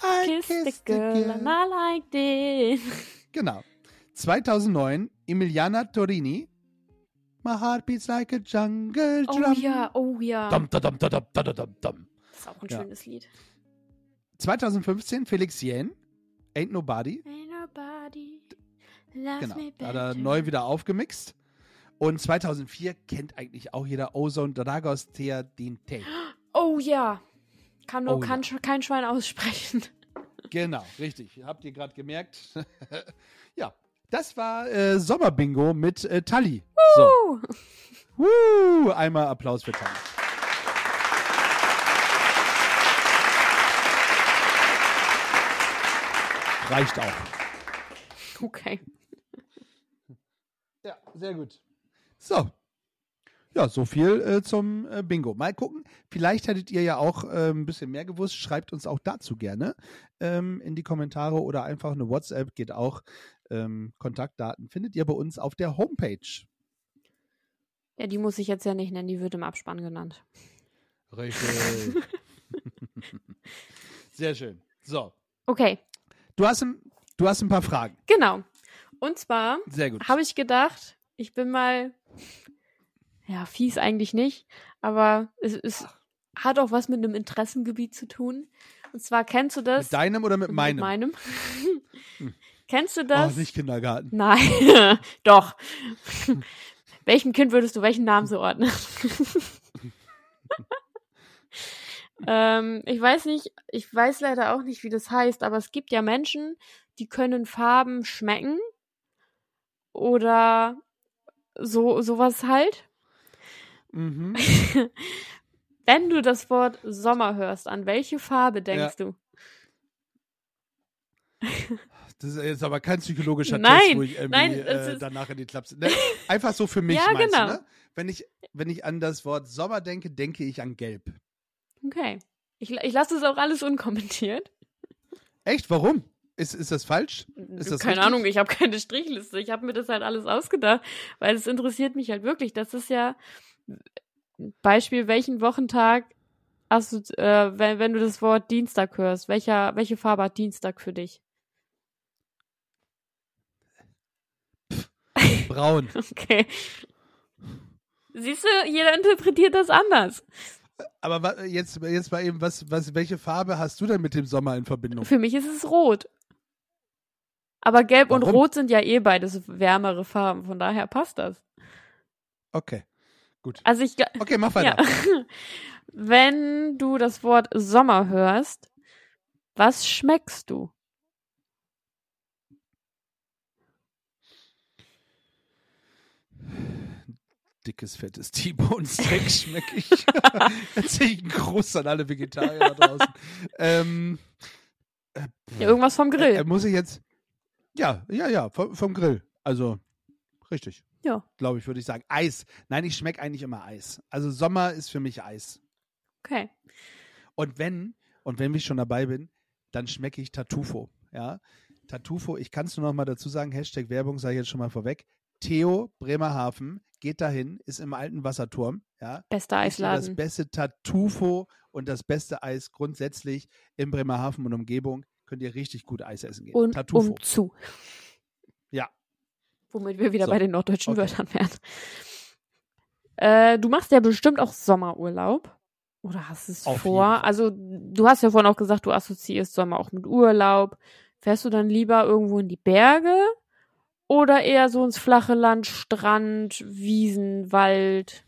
I Kiss the kissed the girl girl. and I liked it. Genau. 2009 Emiliana Torini. My heart beats like a jungle Oh drum. ja, oh ja. Dum, da, dum, da, dum, da, da, dum, dum. Das ist auch ein Ja. schönes Lied. 2015 Felix Jähn. Ain't Nobody. Ain't nobody loves Genau. me Da hat er neu wieder aufgemixt. Und 2004 kennt eigentlich auch jeder Ozone Dragos Teadinte. Oh ja. Kann nur Oh kann ja. kein Schwein aussprechen. Genau, richtig. Habt ihr gerade gemerkt? ja, das war äh, Sommerbingo mit äh, Tali. So, Uh. Woo, einmal Applaus für Tali. Reicht auch. Okay. Ja, sehr gut. So. Ja, so viel äh, zum äh, Bingo. Mal gucken. Vielleicht hättet ihr ja auch äh, ein bisschen mehr gewusst. Schreibt uns auch dazu gerne ähm, in die Kommentare oder einfach eine WhatsApp geht auch. Ähm, Kontaktdaten findet ihr bei uns auf der Homepage. Ja, die muss ich jetzt ja nicht nennen, die wird im Abspann genannt. Richtig. Sehr schön. So, Okay, du hast, ein, du hast ein paar Fragen. genau. Und zwar habe ich gedacht, ich bin mal, ja, fies eigentlich nicht, aber es, es hat auch was mit einem Interessengebiet zu tun. Und zwar kennst du das? Mit deinem oder mit Mit meinem? meinem. Hm. kennst du oh, das? nicht Kindergarten. Nein, doch. Welchem Kind würdest du welchen Namen zuordnen? Ähm, ich weiß nicht, ich weiß leider auch nicht, wie das heißt, aber es gibt ja Menschen, die können Farben schmecken oder so sowas halt. Mhm. Wenn du das Wort Sommer hörst, an welche Farbe denkst du? Das ist jetzt aber kein psychologischer Nein, Test, wo ich irgendwie nein, äh, danach in die Klapse. Ne? Einfach so für mich, Ja, meinst genau. du, ne? Wenn ich, wenn ich an das Wort Sommer denke, denke ich an Gelb. Okay. Ich, ich lasse das auch alles unkommentiert. Echt? Warum? Ist, ist das falsch? Ist das keine richtig? Ahnung, ich habe keine Strichliste. Ich habe mir das halt alles ausgedacht, weil es interessiert mich halt wirklich. Das ist ja Beispiel, welchen Wochentag hast du, äh, wenn, wenn du das Wort Dienstag hörst, welcher, welche Farbe hat Dienstag für dich? Braun. Okay. Siehst du, jeder interpretiert das anders. Aber jetzt, jetzt mal eben, was, was, welche Farbe hast du denn mit dem Sommer in Verbindung? Für mich ist es rot. Aber gelb und Warum? rot sind ja eh beides wärmere Farben, von daher passt das. Okay, gut. Also ich, Okay, mach Ja. weiter. Wenn du das Wort Sommer hörst, was schmeckst du? Dickes, fettes T-Bone-Steak schmecke ich. Erzähle ich einen Gruß an alle Vegetarier da draußen. ähm, äh, Ja, irgendwas vom Grill. Äh, muss ich jetzt. Ja, ja, ja, vom, vom Grill. Also, richtig. Ja. Glaube ich, würde ich sagen. Eis. Nein, ich schmecke eigentlich immer Eis. Also, Sommer ist für mich Eis. Okay. Und wenn, und wenn ich schon dabei bin, dann schmecke ich Tartufo. Ja. Tartufo, ich kann es nur noch mal dazu sagen, Hashtag Werbung sage ich jetzt schon mal vorweg. Theo Bremerhaven geht dahin, ist im alten Wasserturm. Ja. Bester ihr das Eisladen. beste Tartufo und das beste Eis grundsätzlich in Bremerhaven und Umgebung. Könnt ihr richtig gut Eis essen gehen. Und Tartufo. um zu. Ja. Womit wir wieder So. bei den norddeutschen Okay. Wörtern wären. Äh, du machst ja bestimmt auch Sommerurlaub. Oder hast es Auf vor? Also, du hast ja vorhin auch gesagt, du assoziierst Sommer auch mit Urlaub. Fährst du dann lieber irgendwo in die Berge? Oder eher so ins flache Land, Strand, Wiesen, Wald?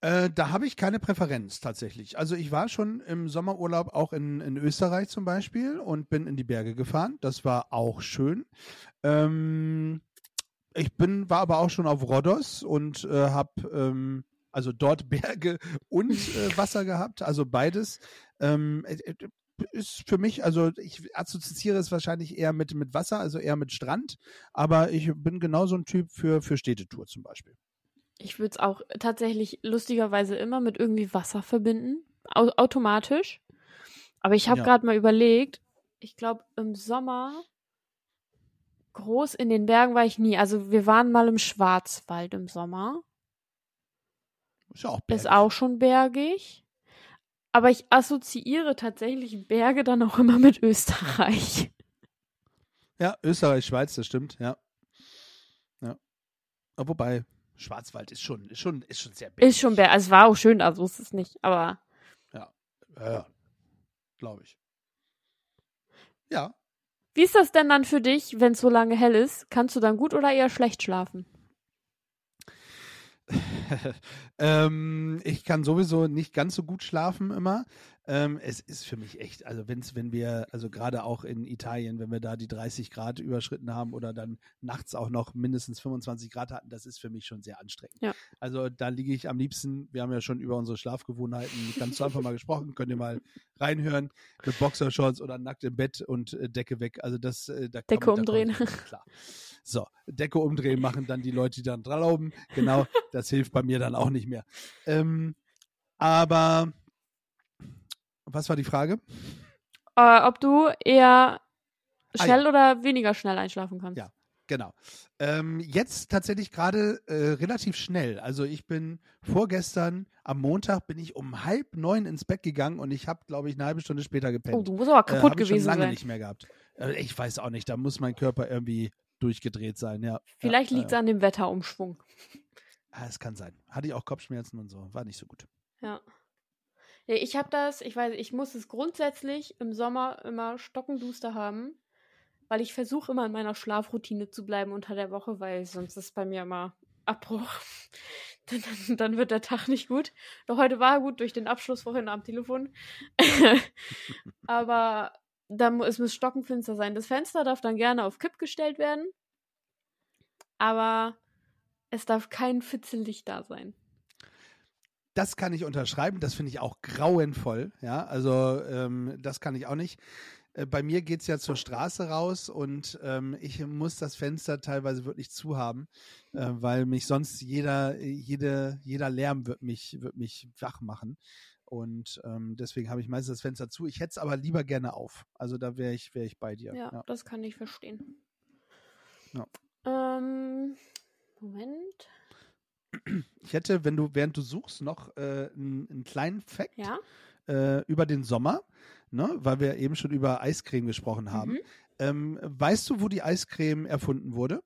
Äh, da habe ich keine Präferenz tatsächlich. Also ich war schon im Sommerurlaub auch in, in Österreich zum Beispiel und bin in die Berge gefahren. Das war auch schön. Ähm, ich bin, war aber auch schon auf Rhodos und äh, habe ähm, also dort Berge und äh, Wasser gehabt, also beides. Ähm, äh, äh, ist für mich, also ich assoziiere es wahrscheinlich eher mit, mit Wasser, also eher mit Strand, aber ich bin genauso ein Typ für, für Städtetour zum Beispiel. Ich würde es auch tatsächlich lustigerweise immer mit irgendwie Wasser verbinden. Au automatisch. Aber ich habe Ja. gerade mal überlegt, ich glaube, im Sommer groß in den Bergen war ich nie. Also wir waren mal im Schwarzwald im Sommer. Ist ja auch Ist bergig. auch schon bergig. Aber ich assoziiere tatsächlich Berge dann auch immer mit Österreich. Ja, Österreich, Schweiz, das stimmt, ja. Ja. Aber wobei, Schwarzwald ist schon, ist schon, ist schon sehr bergig. Ist schon bergig. Also es war auch schön, also ist es nicht. Aber Ja, ja glaube ich. Ja. wie ist das denn dann für dich, wenn es so lange hell ist? Kannst du dann gut oder eher schlecht schlafen? ähm, ich kann sowieso nicht ganz so gut schlafen immer. Ähm, es ist für mich echt, also wenn's, wenn wir, also gerade auch in Italien, wenn wir da die 30 Grad überschritten haben oder dann nachts auch noch mindestens 25 Grad hatten, das ist für mich schon sehr anstrengend. Ja. Also da liege ich am liebsten, wir haben ja schon über unsere Schlafgewohnheiten ganz zu Anfang mal gesprochen, könnt ihr mal reinhören, mit Boxershorts oder nackt im Bett und äh, Decke weg. Also das, äh, da Decke da ich umdrehen. mehr klar. So, Decke umdrehen machen dann die Leute, die dann dran glauben. Genau, das hilft bei mir dann auch nicht mehr. Ähm, aber was war die Frage? Äh, ob du eher Ah, schnell oder weniger schnell einschlafen kannst. Ja. Genau. Ähm, jetzt tatsächlich gerade äh, relativ schnell. Also ich bin vorgestern am Montag bin ich um halb neun ins Bett gegangen und ich habe, glaube ich, eine halbe Stunde später gepennt. Oh, du musst aber Äh, kaputt hab ich schon gewesen lange sein. nicht mehr gehabt. Äh, ich weiß auch nicht, da muss mein Körper irgendwie durchgedreht sein, ja. Vielleicht ja, liegt es ja. an dem Wetterumschwung. Ah, es kann sein. Hatte ich auch Kopfschmerzen und so, war nicht so gut. Ja. Ja ich habe das, ich weiß, ich muss es grundsätzlich im Sommer immer stockenduster haben, weil ich versuche immer in meiner Schlafroutine zu bleiben unter der Woche, weil sonst ist bei mir immer Abbruch. dann, dann, dann wird der Tag nicht gut. Doch heute war er gut durch den Abschluss vorhin am Telefon. Aber da es muss stockenfinster sein. Das Fenster darf dann gerne auf Kipp gestellt werden. Aber es darf kein Fitzellicht da sein. Das kann ich unterschreiben, das finde ich auch grauenvoll, ja, also ähm, das kann ich auch nicht. äh, bei mir geht's ja zur Straße raus und ähm, ich muss das Fenster teilweise wirklich zu haben, äh, weil mich sonst jeder, jede, jeder Lärm wird mich, wird mich wach machen. Und ähm, deswegen habe ich meistens das Fenster zu. Ich hätte es aber lieber gerne auf. Also da wäre ich, wäre ich bei dir. Ja, das kann ich verstehen. Ja. Ähm, Moment. Ich hätte, wenn du, während du suchst, noch äh, einen, einen kleinen Fact Ja. äh, über den Sommer, ne? weil wir eben schon über Eiscreme gesprochen haben. Mhm. Ähm, weißt du, wo die Eiscreme erfunden wurde?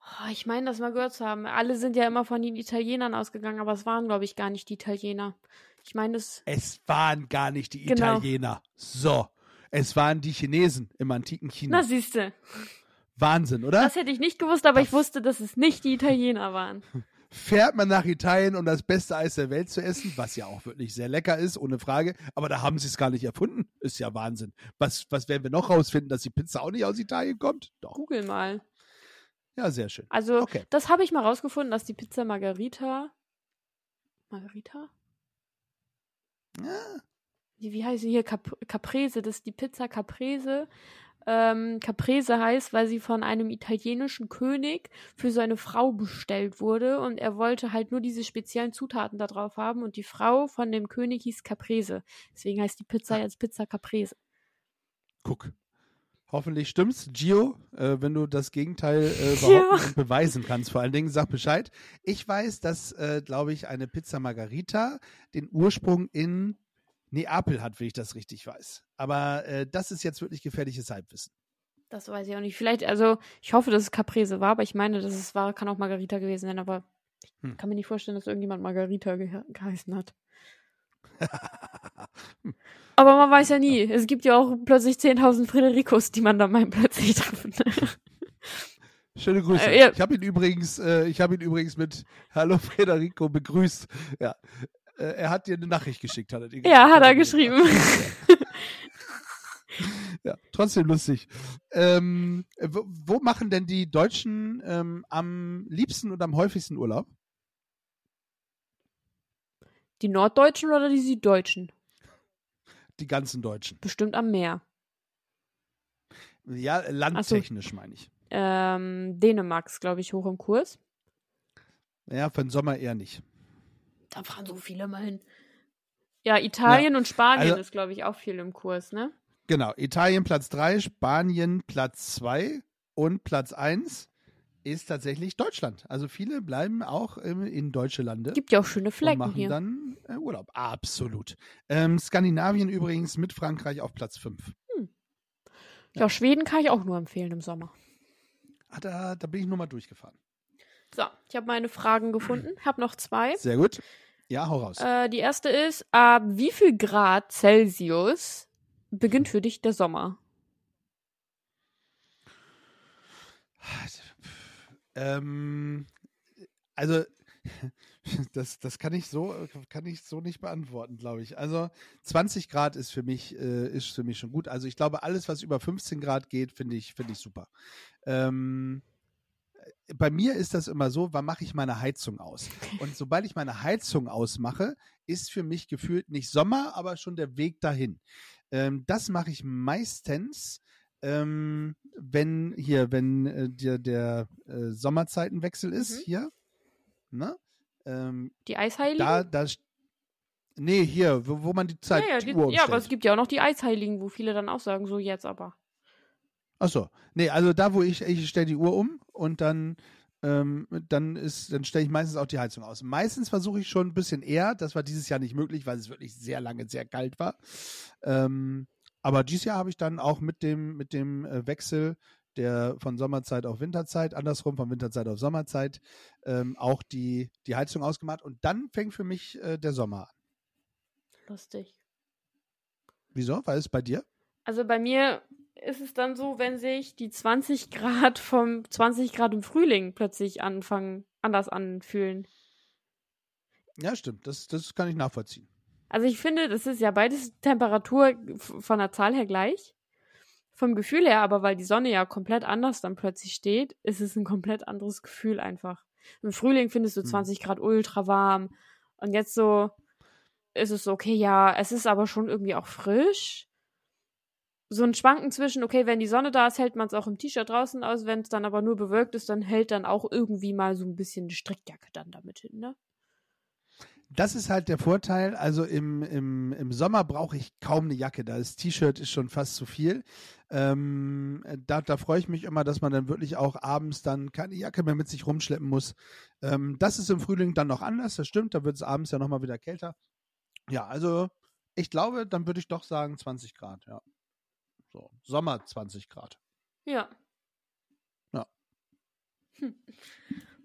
Oh, ich meine, das mal gehört zu haben. Alle sind ja immer von den Italienern ausgegangen, aber es waren, glaube ich, gar nicht die Italiener. Ich meine, es. Es waren gar nicht die Genau. Italiener. So. Es waren die Chinesen im antiken China. Na, siehste. Wahnsinn, oder? Das hätte ich nicht gewusst, aber ich Das- wusste, dass es nicht die Italiener waren. Fährt man nach Italien, um das beste Eis der Welt zu essen, was ja auch wirklich sehr lecker ist, ohne Frage. Aber da haben sie es gar nicht erfunden. Ist ja Wahnsinn. Was, was werden wir noch rausfinden, dass die Pizza auch nicht aus Italien kommt? Doch. Google mal. Ja, sehr schön. Also, Okay. das habe ich mal rausgefunden, dass die Pizza Margarita. Margarita? Ja, Wie, wie heißt sie hier? Cap Caprese. Das ist die Pizza Caprese. Ähm, Caprese heißt, weil sie von einem italienischen König für seine Frau bestellt wurde und er wollte halt nur diese speziellen Zutaten da drauf haben und die Frau von dem König hieß Caprese. Deswegen heißt die Pizza jetzt Pizza Caprese. guck. Hoffentlich stimmt's. Gio, äh, wenn du das Gegenteil äh, behaupten Ja. und beweisen kannst, vor allen Dingen, sag Bescheid. Ich weiß, dass, äh, glaube ich, eine Pizza Margarita den Ursprung in Neapel hat, wenn ich das richtig weiß. Aber äh, das ist jetzt wirklich gefährliches Halbwissen. Das weiß ich auch nicht. Vielleicht, also ich hoffe, dass es Caprese war, aber ich meine, dass es war, kann auch Margarita gewesen sein, aber ich Hm. kann mir nicht vorstellen, dass irgendjemand Margarita ge geheißen hat. Aber man weiß ja nie. Es gibt ja auch plötzlich 10.000 Fredericos, die man da mal plötzlich treffen. Schöne Grüße. Äh, ja. Ich habe ihn übrigens, äh, ich habe ihn übrigens mit Hallo Federico begrüßt. Ja. Äh, er hat dir eine Nachricht geschickt, hat er dir ja, hat er geschrieben. Ja, trotzdem lustig. Ähm, wo, wo machen denn die Deutschen ähm, am liebsten und am häufigsten Urlaub? Die Norddeutschen oder die Süddeutschen? Die ganzen Deutschen. Bestimmt am Meer. Ja, landtechnisch meine ich. Ähm, Dänemark ist, glaube ich, hoch im Kurs. Ja, für den Sommer eher nicht. Da fahren so viele mal hin. Ja, Italien und Spanien also- ist, glaube ich, auch viel im Kurs, ne? Genau, Italien Platz 3, Spanien Platz 2 und Platz 1 ist tatsächlich Deutschland. Also viele bleiben auch ähm, in deutsche Lande. Gibt ja auch schöne und Flecken machen hier. dann äh, Urlaub. Absolut. Ähm, Skandinavien übrigens mit Frankreich auf Platz 5. Ja, Schweden kann ich auch nur empfehlen im Sommer. Ah, da, da bin ich nur mal durchgefahren. So, ich habe meine Fragen gefunden. Habe noch zwei. Sehr gut. Ja, hau raus. Äh, die erste ist, ab wie viel Grad Celsius beginnt für dich der Sommer? Ähm, also, das, das kann ich so, kann ich so nicht beantworten, glaube ich. Also 20 Grad ist für mich, äh, ist für mich schon gut. Also ich glaube, alles, was über 15 Grad geht, finde ich, finde ich super. Ähm, bei mir ist das immer so, wann mache ich meine Heizung aus? Und sobald ich meine Heizung ausmache, ist für mich gefühlt nicht Sommer, aber schon der Weg dahin. Ähm, das mache ich meistens, ähm, wenn hier, wenn äh, der, der äh, Sommerzeitenwechsel ist, Mhm. hier, ne? Ähm, Die Eisheiligen? da, da, nee, hier, wo, wo man die Zeit, ja, ja, die ja, aber es gibt ja auch noch die Eisheiligen, wo viele dann auch sagen, so jetzt aber. Achso, nee, also da, wo ich, ich stelle die Uhr um und dann, ähm, dann ist, dann stelle ich meistens auch die Heizung aus. Meistens versuche ich schon ein bisschen eher, das war dieses Jahr nicht möglich, weil es wirklich sehr lange sehr kalt war. Ähm, aber dieses Jahr habe ich dann auch mit dem, mit dem äh, Wechsel der von Sommerzeit auf Winterzeit, andersrum von Winterzeit auf Sommerzeit, ähm, auch die, die Heizung ausgemacht und dann fängt für mich äh, der Sommer an. Lustig. Wieso? Weil es bei dir? Also bei mir ist es dann so, wenn sich die 20 Grad vom 20 Grad im Frühling plötzlich anfangen, anders anfühlen. Ja, stimmt, das, das kann ich nachvollziehen. Also ich finde, das ist ja beides Temperatur von der Zahl her gleich. Vom Gefühl her, aber weil die Sonne ja komplett anders dann plötzlich steht, ist es ein komplett anderes Gefühl einfach. Im Frühling findest du Hm. 20 Grad ultra warm. Und jetzt so ist es so, okay, ja, es ist aber schon irgendwie auch frisch. So ein Schwanken zwischen, okay, wenn die Sonne da ist, hält man es auch im T-Shirt draußen aus, wenn es dann aber nur bewölkt ist, dann hält dann auch irgendwie mal so ein bisschen die Strickjacke dann damit hin, ne? Das ist halt der Vorteil. Also im, im, im Sommer brauche ich kaum eine Jacke. Da ist T-Shirt ist schon fast zu viel. Ähm, da, da freue ich mich immer, dass man dann wirklich auch abends dann keine Jacke mehr mit sich rumschleppen muss. Ähm, das ist im Frühling dann noch anders, das stimmt. Da wird es abends ja nochmal wieder kälter. Ja, also ich glaube, dann würde ich doch sagen 20 Grad, ja. So, Sommer 20 Grad. Ja. Ja. Hm.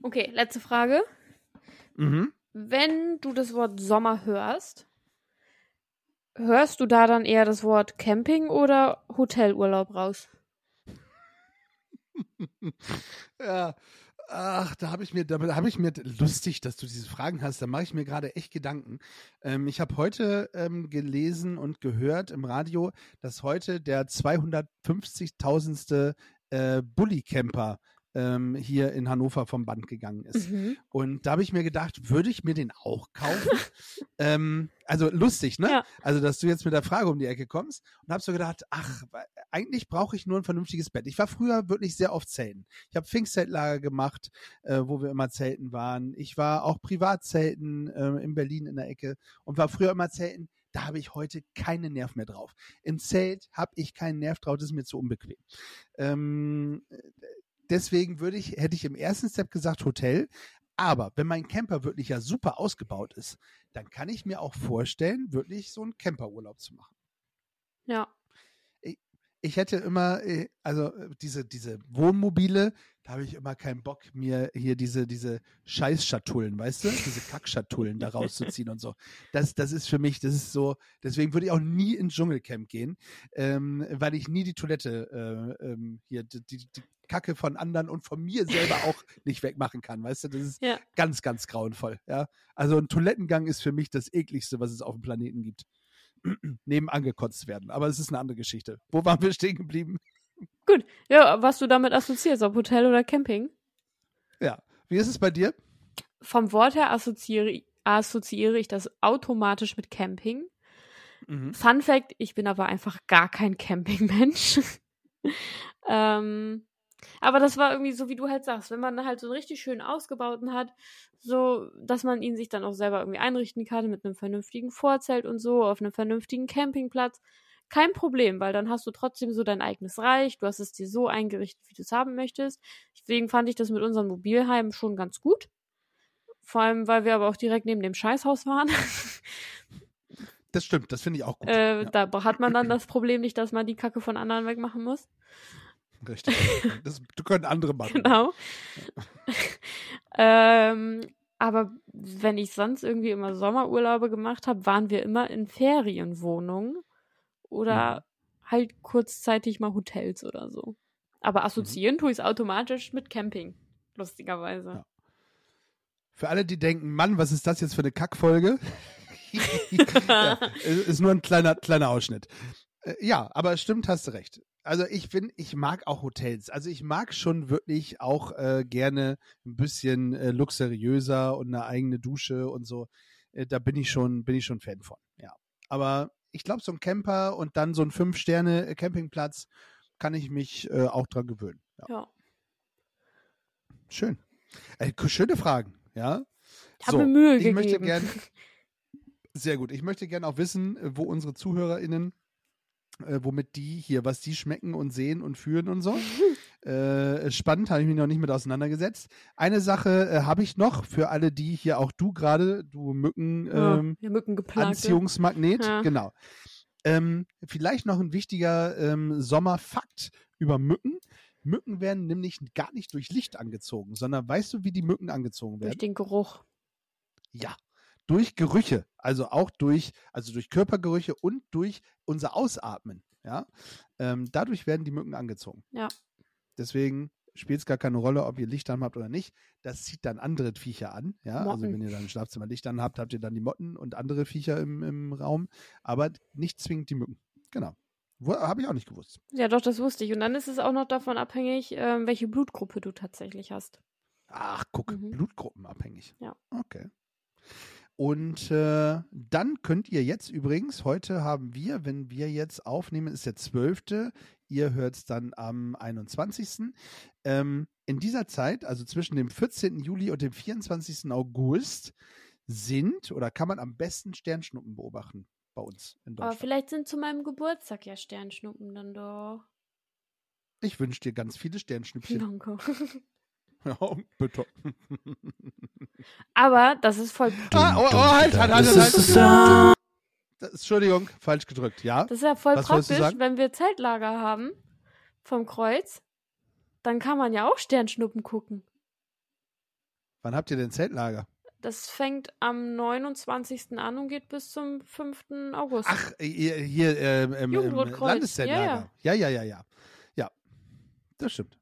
Okay, letzte Frage. Mhm. Wenn du das Wort Sommer hörst, hörst du da dann eher das Wort Camping oder Hotelurlaub raus? ja, ach, da habe ich mir, da habe ich mir lustig, dass du diese Fragen hast. Da mache ich mir gerade echt Gedanken. Ähm, ich habe heute ähm, gelesen und gehört im Radio, dass heute der 250.000. Äh, Bully-Camper ähm, hier in Hannover vom Band gegangen ist. Mhm. Und da habe ich mir gedacht, würde ich mir den auch kaufen? ähm, also lustig, ne? Ja. Also, dass du jetzt mit der Frage um die Ecke kommst und habe so gedacht, ach, eigentlich brauche ich nur ein vernünftiges Bett. Ich war früher wirklich sehr oft zelten. Ich habe Pfingstzeltlager gemacht, äh, wo wir immer zelten waren. Ich war auch Privatzelten äh, in Berlin in der Ecke und war früher immer zelten. Da habe ich heute keinen Nerv mehr drauf. Im Zelt habe ich keinen Nerv drauf, das ist mir zu unbequem. Ähm, deswegen würde ich, hätte ich im ersten Step gesagt Hotel. Aber wenn mein Camper wirklich ja super ausgebaut ist, dann kann ich mir auch vorstellen, wirklich so einen Camperurlaub zu machen. Ja. Ich, hätte immer, äh, also äh, diese, diese Wohnmobile, da habe ich immer keinen Bock, mir hier diese, diese Scheißschatullen, weißt du, diese Kackschatullen da rauszuziehen und so. Das, das ist für mich, das ist so, deswegen würde ich auch nie ins Dschungelcamp gehen, ähm, weil ich nie die Toilette äh, ähm, hier, die, die, die Kacke von anderen und von mir selber auch nicht wegmachen kann, weißt du? Das ist Ja. ganz, ganz grauenvoll, ja. Also ein Toilettengang ist für mich das ekligste, was es auf dem Planeten gibt. Neben angekotzt werden. Aber es ist eine andere Geschichte. Wo waren wir stehen geblieben? Gut. Ja, was du damit assoziierst, ob Hotel oder Camping? Ja. Wie ist es bei dir? Vom Wort her assoziiere, assoziiere ich das automatisch mit Camping. Mhm. Fun Fact, ich bin aber einfach gar kein Campingmensch. ähm, aber das war irgendwie so, wie du halt sagst, wenn man halt so einen richtig schön ausgebauten hat, so, dass man ihn sich dann auch selber irgendwie einrichten kann mit einem vernünftigen Vorzelt und so, auf einem vernünftigen Campingplatz. Kein Problem, weil dann hast du trotzdem so dein eigenes Reich, du hast es dir so eingerichtet, wie du es haben möchtest. Deswegen fand ich das mit unserem Mobilheim schon ganz gut. Vor allem, weil wir aber auch direkt neben dem Scheißhaus waren. Das stimmt, das finde ich auch gut. Äh, ja, Da hat man dann das Problem nicht, dass man die Kacke von anderen wegmachen muss. Richtig. Das können andere machen. Genau. ähm, aber wenn ich sonst irgendwie immer Sommerurlaube gemacht habe, waren wir immer in Ferienwohnungen oder Mhm. halt kurzzeitig mal Hotels oder so. Aber assoziieren tue ich es automatisch mit Camping, lustigerweise. Ja. Für alle, die denken, Mann, was ist das jetzt für eine Kackfolge? ja, ist nur ein kleiner, kleiner Ausschnitt. Äh, Ja, aber stimmt, hast du recht. Also ich bin, ich mag auch Hotels. Also ich mag schon wirklich auch äh, gerne ein bisschen äh, luxuriöser und eine eigene Dusche und so. Äh, da bin ich schon, bin ich schon Fan von. Ja. Aber ich glaube, so ein Camper und dann so ein Fünf-Sterne-Campingplatz kann ich mich äh, auch dran gewöhnen. Ja. Ja. Schön. Äh, schöne Fragen, ja. Ich habe mir Mühe ich möchte gegeben. gern, sehr gut. Ich möchte gerne auch wissen, äh, wo unsere ZuhörerInnen, äh, womit die hier, was die schmecken und sehen und fühlen und so. äh, spannend, habe ich mich noch nicht mit auseinandergesetzt. Eine Sache äh, habe ich noch für alle, die hier, auch du gerade, du Mücken, ähm, ja, Mückengeplagte. Anziehungsmagnet, Ja. genau. Ähm, vielleicht noch ein wichtiger ähm, Sommerfakt über Mücken. Mücken werden nämlich gar nicht durch Licht angezogen, sondern weißt du, wie die Mücken angezogen werden? Durch den Geruch. Ja, durch Gerüche, also auch durch, also durch Körpergerüche und durch unser Ausatmen. Ja, ähm, dadurch werden die Mücken angezogen. Ja. Deswegen spielt es gar keine Rolle, ob ihr Licht an habt oder nicht. Das zieht dann andere Viecher an. Ja, also wenn ihr dann im Schlafzimmer Licht an habt, habt ihr dann die Motten und andere Viecher im, im Raum, aber nicht zwingend die Mücken. Genau. Habe ich auch nicht gewusst. Ja, doch, das wusste ich. Und dann ist es auch noch davon abhängig, ähm, welche Blutgruppe du tatsächlich hast. Ach, guck, Mhm. blutgruppenabhängig. Ja. Okay. Und äh, dann könnt ihr jetzt übrigens, heute haben wir, wenn wir jetzt aufnehmen, ist der 12. Ihr hört es dann am 21. Ähm, in dieser Zeit, also zwischen dem 14. Juli und dem 24. August, sind oder kann man am besten Sternschnuppen beobachten bei uns in Aber Deutschland. vielleicht sind zu meinem Geburtstag ja Sternschnuppen dann doch. Ich wünsche dir ganz viele Sternschnüppchen. Danke. Ja, bitte. Aber das ist voll. Ah, oh, oh, halt, halt, halt, halt. ist das Entschuldigung, falsch gedrückt. Ja, Das ist ja voll Was praktisch, wenn wir Zeltlager haben vom Kreuz. Dann kann man ja auch Sternschnuppen gucken. wann habt ihr denn Zeltlager? Das fängt am 29. an und geht bis zum 5. August. Ach, hier, hier ähm, im, im Jugendrotkreuz. Landeszeltlager. Ja, ja, ja, ja. Ja, das stimmt.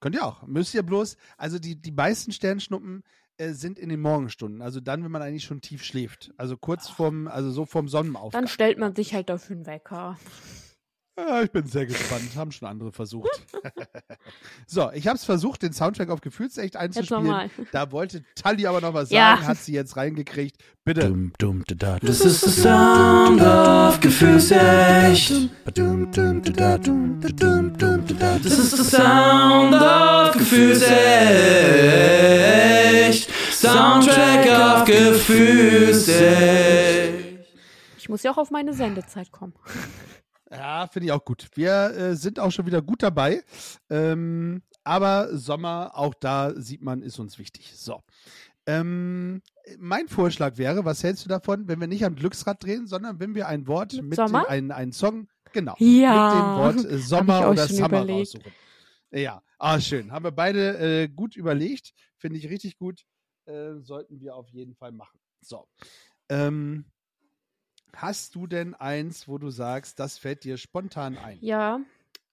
Könnt ihr auch. Müsst ihr bloß, also die, die meisten Sternschnuppen äh, sind in den Morgenstunden. Also dann, wenn man eigentlich schon tief schläft. Also kurz vorm, also so vorm Sonnenaufgang. Dann stellt man sich halt dafür einen Wecker. Ja, ich bin sehr gespannt. Haben schon andere versucht. so, ich habe es versucht, den Soundtrack auf Gefühlsecht Jetzt einzuspielen. nochmal. Da wollte Tali aber noch was Ja. sagen, hat sie jetzt reingekriegt. Bitte. Dum, dum, da, da. Das ist der Sound of Gefühlsecht. Das ist der Sound of Gefühlsecht. Soundtrack of Gefühlsecht. Ich muss ja auch auf meine Sendezeit kommen. Ja, finde ich auch gut. Wir äh, sind auch schon wieder gut dabei. Ähm, aber Sommer, auch da sieht man, ist uns wichtig. So. Ähm, mein Vorschlag wäre, was hältst du davon, wenn wir nicht am Glücksrad drehen, sondern wenn wir ein Wort Mit mit, Sommer? den- ein, einen Song, genau, Ja. mit dem Wort äh, Sommer oder Summer überlegt. raussuchen. Ja, ah, schön. Haben wir beide äh, gut überlegt. Finde ich richtig gut. Äh, sollten wir auf jeden Fall machen. So. Ähm, hast du denn eins, wo du sagst, das fällt dir spontan ein? Ja,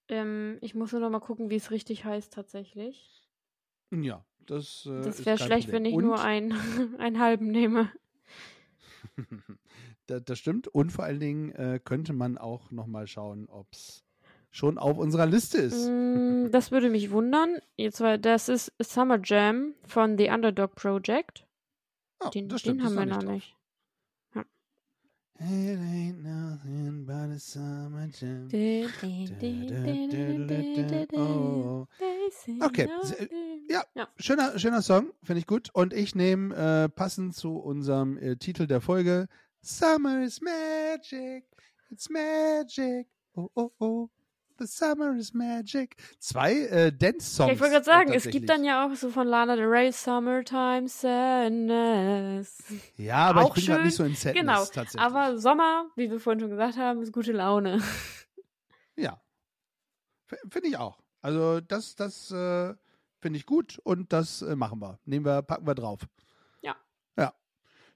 ähm, ich muss nur noch mal gucken, wie es richtig heißt tatsächlich. Ja, das. Äh, Das wäre schlecht, wenn ich Problem. nur einen, einen halben nehme. das, das stimmt. Und vor allen Dingen äh, könnte man auch nochmal schauen, ob es schon auf unserer Liste ist. Mm, Das würde mich wundern. Jetzt, weil das ist Summer Jam von The Underdog Project. Ah, Den, den haben wir noch nicht. It ain't nothing but a summer jam. Okay, Oh. Okay, se- ja. Schöner, schöner Song, finde ich gut. Und ich nehme äh, passend zu unserem äh, Titel der Folge Summer is magic, it's magic. Oh, oh, oh. The summer is magic. Zwei äh, Dance-Songs. Ja, ich wollte gerade sagen, es gibt dann ja auch so von Lana Del Rey Summertime Sadness. Ja, aber auch ich bin gerade nicht so in Sadness Genau, tatsächlich. aber Sommer, wie wir vorhin schon gesagt haben, ist gute Laune. Ja. Finde ich auch. Also das, das äh, finde ich gut und das äh, machen wir. Nehmen wir, packen wir drauf. Ja. Ja.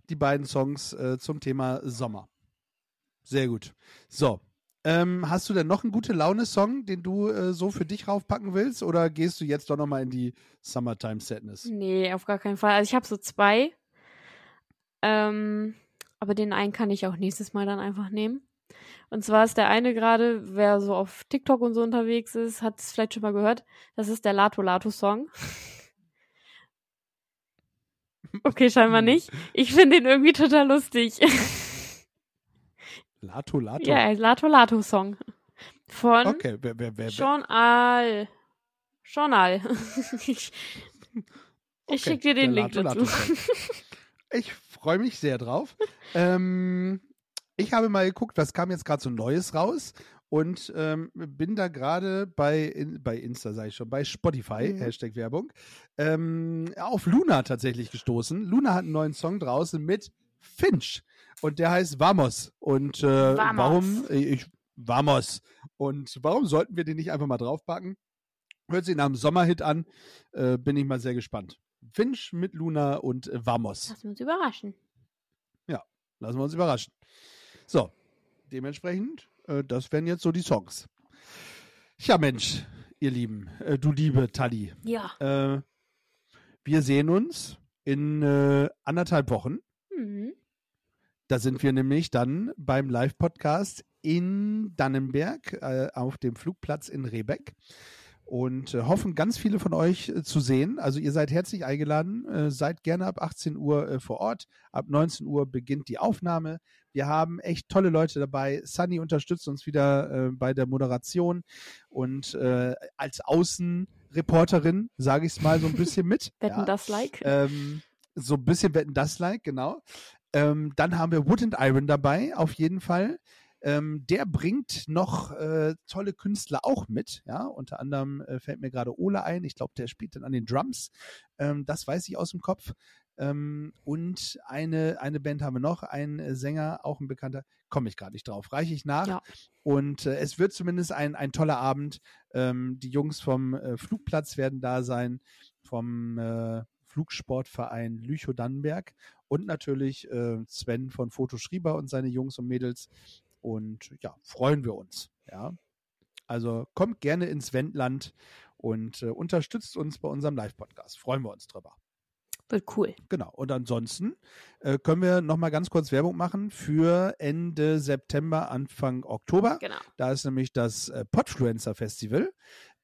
Die beiden Songs äh, zum Thema Sommer. Sehr gut. So. Ähm, hast du denn noch einen gute Laune-Song, den du äh, so für dich raufpacken willst? Oder gehst du jetzt doch nochmal in die Summertime Sadness? Nee, auf gar keinen Fall. Also ich habe so zwei. Ähm, aber den einen kann ich auch nächstes Mal dann einfach nehmen. Und zwar ist der eine gerade, wer so auf TikTok und so unterwegs ist, hat es vielleicht schon mal gehört. Das ist der Lato Lato Song. Okay, scheinbar nicht. Ich finde ihn irgendwie total lustig. Lato, Lato. Ja, ein Lato Lato Song. Von Okay, wer, wer, wer? Sean Al. Sean Al. ich Okay, schick dir den Link Lato, dazu. Lato. Ich freue mich sehr drauf. ähm, ich habe mal geguckt, was kam jetzt gerade so Neues raus und ähm, bin da gerade bei, in, bei Insta, sage ich schon, bei Spotify, Mhm. Hashtag Werbung, ähm, auf Luna tatsächlich gestoßen. Luna hat einen neuen Song draußen mit Finch und der heißt Vamos. Und äh, Vamos. warum? Ich, Vamos. Und warum sollten wir den nicht einfach mal draufpacken? Hört sich nach einem Sommerhit an. Äh, bin ich mal sehr gespannt. Finch mit Luna und äh, Vamos. Lass uns überraschen. Lassen wir uns überraschen. So, dementsprechend, äh, das wären jetzt so die Songs. Ja, Mensch, ihr Lieben, äh, du liebe Tali, Ja. äh, wir sehen uns in äh, anderthalb Wochen. Mhm. Da sind wir nämlich dann beim Live-Podcast in Dannenberg äh, auf dem Flugplatz in Rebeck. und äh, hoffen, ganz viele von euch äh, zu sehen. Also ihr seid herzlich eingeladen, äh, seid gerne ab 18 Uhr äh, vor Ort. Ab 19 Uhr beginnt die Aufnahme. Wir haben echt tolle Leute dabei. Sunny unterstützt uns wieder äh, bei der Moderation und äh, als Außenreporterin, sage ich es mal so ein bisschen mit. Wetten ja. das like? Ähm, so ein bisschen wetten das like, genau. Ähm, dann haben wir Wood and Iron dabei, auf jeden Fall. Ähm, der bringt noch äh, tolle Künstler auch mit. Ja, unter anderem äh, fällt mir gerade Ole ein. Ich glaube, der spielt dann an den Drums. Ähm, das weiß ich aus dem Kopf. Ähm, und eine, eine Band haben wir noch, ein äh, Sänger, auch ein bekannter, komme ich gerade nicht drauf, reiche ich nach. Ja. Und äh, es wird zumindest ein, ein toller Abend. Ähm, die Jungs vom äh, Flugplatz werden da sein, vom äh, Flugsportverein Lüchow-Dannenberg und natürlich äh, Sven von Foto Schrieber und seine Jungs und Mädels. Und ja, freuen wir uns. Ja. Also kommt gerne ins Wendland und äh, unterstützt uns bei unserem Live-Podcast. Freuen wir uns drüber. Wird cool. Genau. Und ansonsten äh, können wir noch mal ganz kurz Werbung machen für Ende September, Anfang Oktober. Genau. Da ist nämlich das äh, Podfluencer Festival.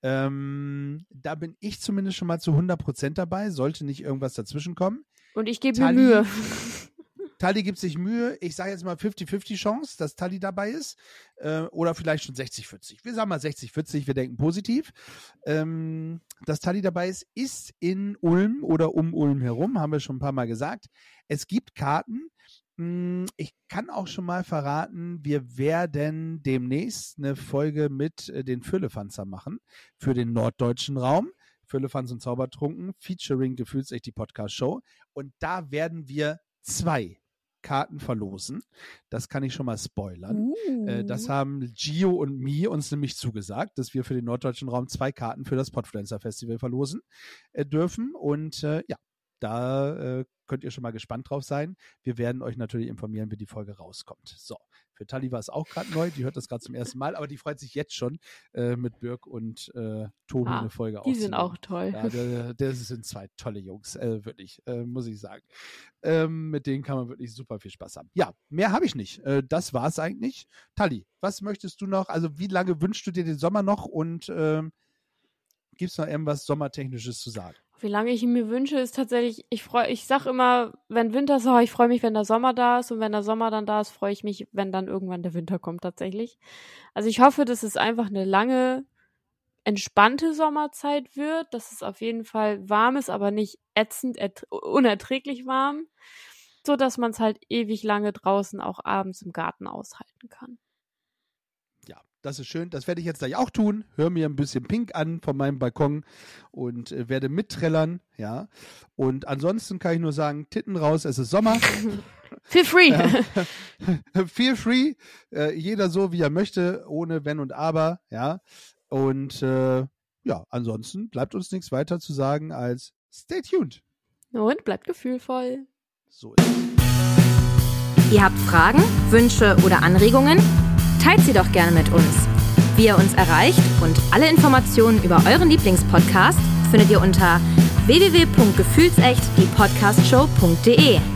Ähm, da bin ich zumindest schon mal zu 100% dabei. Sollte nicht irgendwas dazwischen kommen. Und ich gebe mir Mühe. Tali gibt sich Mühe. Ich sage jetzt mal 50-50 Chance, dass Tali dabei ist. Äh, oder vielleicht schon 60-40. Wir sagen mal 60-40, wir denken positiv. Ähm, dass Tali dabei ist, ist in Ulm oder um Ulm herum, haben wir schon ein paar Mal gesagt. Es gibt Karten. Hm, Ich kann auch schon mal verraten, wir werden demnächst eine Folge mit äh, den Füllefanzer machen für den norddeutschen Raum. Füllefanz und Zaubertrunken, featuring Gefühlsecht die Podcast-Show. Und da werden wir zwei Karten verlosen. Das kann ich schon mal spoilern. Äh, Uh. das haben Gio und Mi uns nämlich zugesagt, dass wir für den norddeutschen Raum zwei Karten für das Podfluencer Festival verlosen äh, dürfen. Und äh, ja, da äh, könnt ihr schon mal gespannt drauf sein. Wir werden euch natürlich informieren, wie die Folge rauskommt. So, für Tali war es auch gerade neu. Die hört das gerade zum ersten Mal, aber die freut sich jetzt schon, äh, mit Birk und äh, Tobi Ah, eine Folge Die sind auch toll. Ja, der sind zwei tolle Jungs, äh, wirklich, äh, muss ich sagen. Ähm, mit denen kann man wirklich super viel Spaß haben. Ja, mehr habe ich nicht. Äh, das war es eigentlich. Tali, was möchtest du noch? Also, wie lange wünschst du dir den Sommer noch und ähm, gibt es noch irgendwas Sommertechnisches zu sagen? Wie lange ich ihn mir wünsche, ist tatsächlich, ich freue, ich sag immer, wenn Winter ist, oh, ich freue mich, wenn der Sommer da ist und wenn der Sommer dann da ist, freue ich mich, wenn dann irgendwann der Winter kommt tatsächlich. Also ich hoffe, dass es einfach eine lange, entspannte Sommerzeit wird, dass es auf jeden Fall warm ist, aber nicht ätzend, ertr- unerträglich warm, so dass man es halt ewig lange draußen auch abends im Garten aushalten kann. Das ist schön. Das werde ich jetzt gleich auch tun. Hör mir ein bisschen Pink an von meinem Balkon und äh, werde mitträllern. Ja. Und ansonsten kann ich nur sagen, Titten raus, es ist Sommer. Feel free! Ja. Feel free. Äh, jeder so, wie er möchte, ohne Wenn und Aber. Ja. Und äh, ja, ansonsten bleibt uns nichts weiter zu sagen als stay tuned. Und bleibt gefühlvoll. So ist es. Ihr habt Fragen, Wünsche oder Anregungen? Teilt sie doch gerne mit uns. Wie ihr uns erreicht und alle Informationen über euren Lieblingspodcast findet ihr unter www.gefühlsecht die Podcastshow.de.